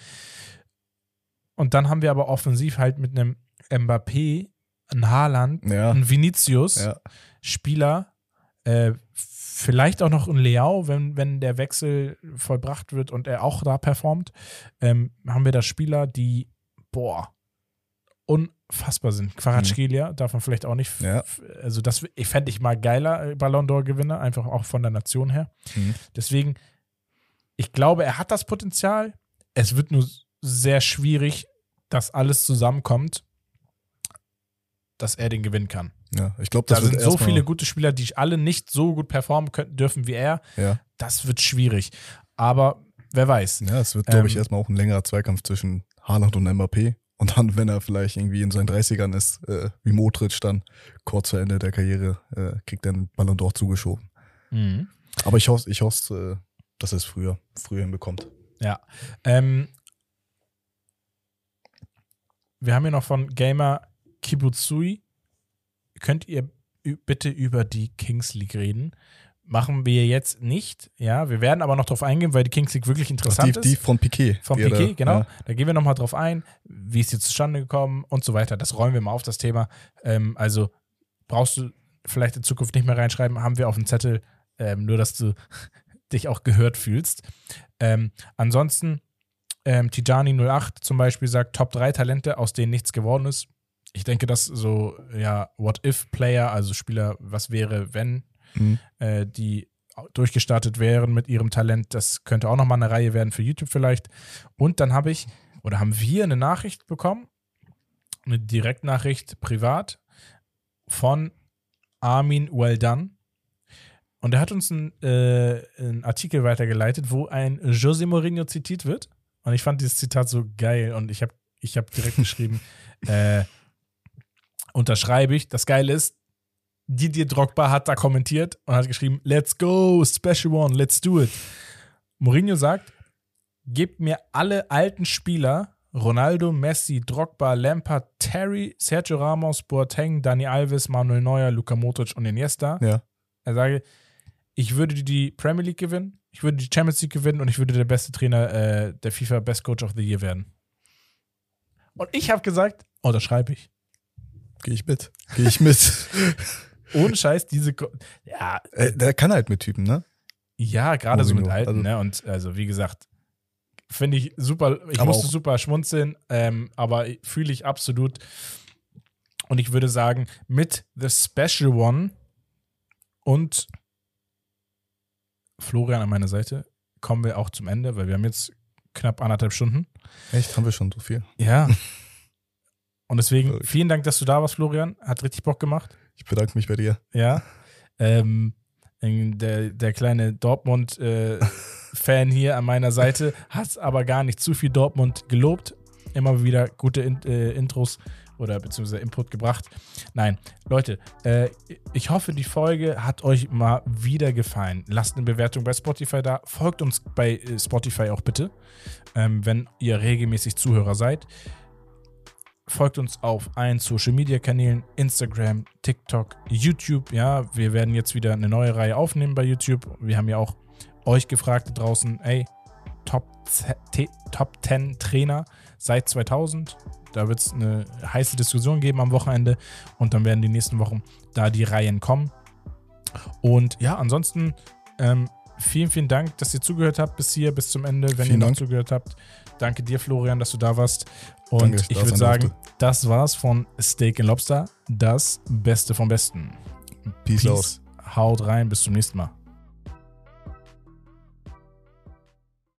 Und dann haben wir aber offensiv halt mit einem Mbappé, ein Haaland, Ja. ein Vinicius, Ja. Spieler, äh, vielleicht auch noch ein Leao, wenn, wenn der Wechsel vollbracht wird und er auch da performt, ähm, haben wir da Spieler, die, boah, unfassbar sind. Quaratschkelia darf man vielleicht auch nicht, Ja. also das ich fände ich mal geiler äh, Ballon d'Or Gewinner, einfach auch von der Nation her. Mhm. Deswegen, ich glaube, er hat das Potenzial. Es wird nur sehr schwierig, dass alles zusammenkommt, dass er den gewinnen kann. Ja, ich glaube, Da das wird sind so viele gute Spieler, die alle nicht so gut performen können, dürfen wie er. Ja. Das wird schwierig. Aber wer weiß. Ja, es wird, glaube ich, Ähm, erstmal auch ein längerer Zweikampf zwischen Haaland und Mbappé. Und dann, wenn er vielleicht irgendwie in seinen 30ern ist, äh, wie Modric, dann kurz vor Ende der Karriere, äh, kriegt er einen Ballon d'Or zugeschoben. Mhm. Aber ich hoffe, ich hoffe, äh, dass er es früher, früher hinbekommt. Ja. Ähm, wir haben hier noch von Gamer Kibutsui. Könnt ihr bitte über die Kings League reden? Machen wir jetzt nicht, ja. Wir werden aber noch drauf eingehen, weil die Kings League wirklich interessant die, ist. die von Piquet. Er Piquet, genau. Ja. Da gehen wir nochmal drauf ein, wie ist hier zustande gekommen und so weiter. Das räumen wir mal auf, das Thema. Ähm, also brauchst du vielleicht in Zukunft nicht mehr reinschreiben, haben wir auf dem Zettel, ähm, nur dass du dich auch gehört fühlst. Ähm, ansonsten, ähm, Tijani08 zum Beispiel sagt, Top 3 Talente, aus denen nichts geworden ist. Ich denke, dass so, ja, What-If-Player, also Spieler, was wäre, wenn, Mhm. äh, die durchgestartet wären mit ihrem Talent. Das könnte auch nochmal eine Reihe werden für YouTube vielleicht. Und dann habe ich, oder haben wir eine Nachricht bekommen, eine Direktnachricht privat von Armin Well Done. Und er hat uns einen, äh, einen Artikel weitergeleitet, wo ein José Mourinho zitiert wird. Und ich fand dieses Zitat so geil und ich habe ich hab direkt geschrieben, äh, unterschreibe ich. Das Geile ist, Didier Drogba hat da kommentiert und hat geschrieben, let's go, special one, let's do it. Mourinho sagt, gebt mir alle alten Spieler, Ronaldo, Messi, Drogba, Lampard, Terry, Sergio Ramos, Boateng, Dani Alves, Manuel Neuer, Luka Modric und Iniesta. Ja. Er sage, ich würde die Premier League gewinnen, ich würde die Champions League gewinnen und ich würde der beste Trainer äh, der FIFA Best Coach of the Year werden. Und ich habe gesagt, oh, das schreibe ich. Gehe ich mit. Gehe ich mit. Ohne Scheiß, diese. Ko ja, äh, der kann halt mit Typen, ne? ja gerade so mit Alten, also- ne? Und also, wie gesagt, finde ich super. Ich musste auch- super schmunzeln, ähm, aber fühle ich absolut. Und ich würde sagen, mit The Special One und Florian an meiner Seite kommen wir auch zum Ende, weil wir haben jetzt knapp anderthalb Stunden. Echt, haben wir schon so viel. Ja. Und deswegen vielen Dank, dass du da warst, Florian. Hat richtig Bock gemacht. Ich bedanke mich bei dir. Ja. Ähm, der, der kleine Dortmund-Fan hier an meiner Seite hat aber gar nicht zu viel Dortmund gelobt. Immer wieder gute In äh, Intros oder beziehungsweise Input gebracht. Nein, Leute, äh, ich hoffe, die Folge hat euch mal wieder gefallen. Lasst eine Bewertung bei Spotify da. Folgt uns bei äh, Spotify auch bitte, ähm, wenn ihr regelmäßig Zuhörer seid. Folgt uns auf allen Social Media Kanälen, Instagram, TikTok, YouTube. Ja, wir werden jetzt wieder eine neue Reihe aufnehmen bei YouTube. Wir haben ja auch euch gefragt draußen, ey, Top, Top 10 Trainer seit 2000. Da wird es eine heiße Diskussion geben am Wochenende und dann werden die nächsten Wochen da die Reihen kommen. Und ja, ansonsten ähm, vielen, vielen Dank, dass ihr zugehört habt bis hier, bis zum Ende, wenn Vielen ihr noch Dank. zugehört habt. Danke dir, Florian, dass du da warst. Und Danke, ich würde sagen, durfte. das war's von Steak and Lobster, das Beste vom Besten. Peace, out. Haut rein, bis zum nächsten Mal.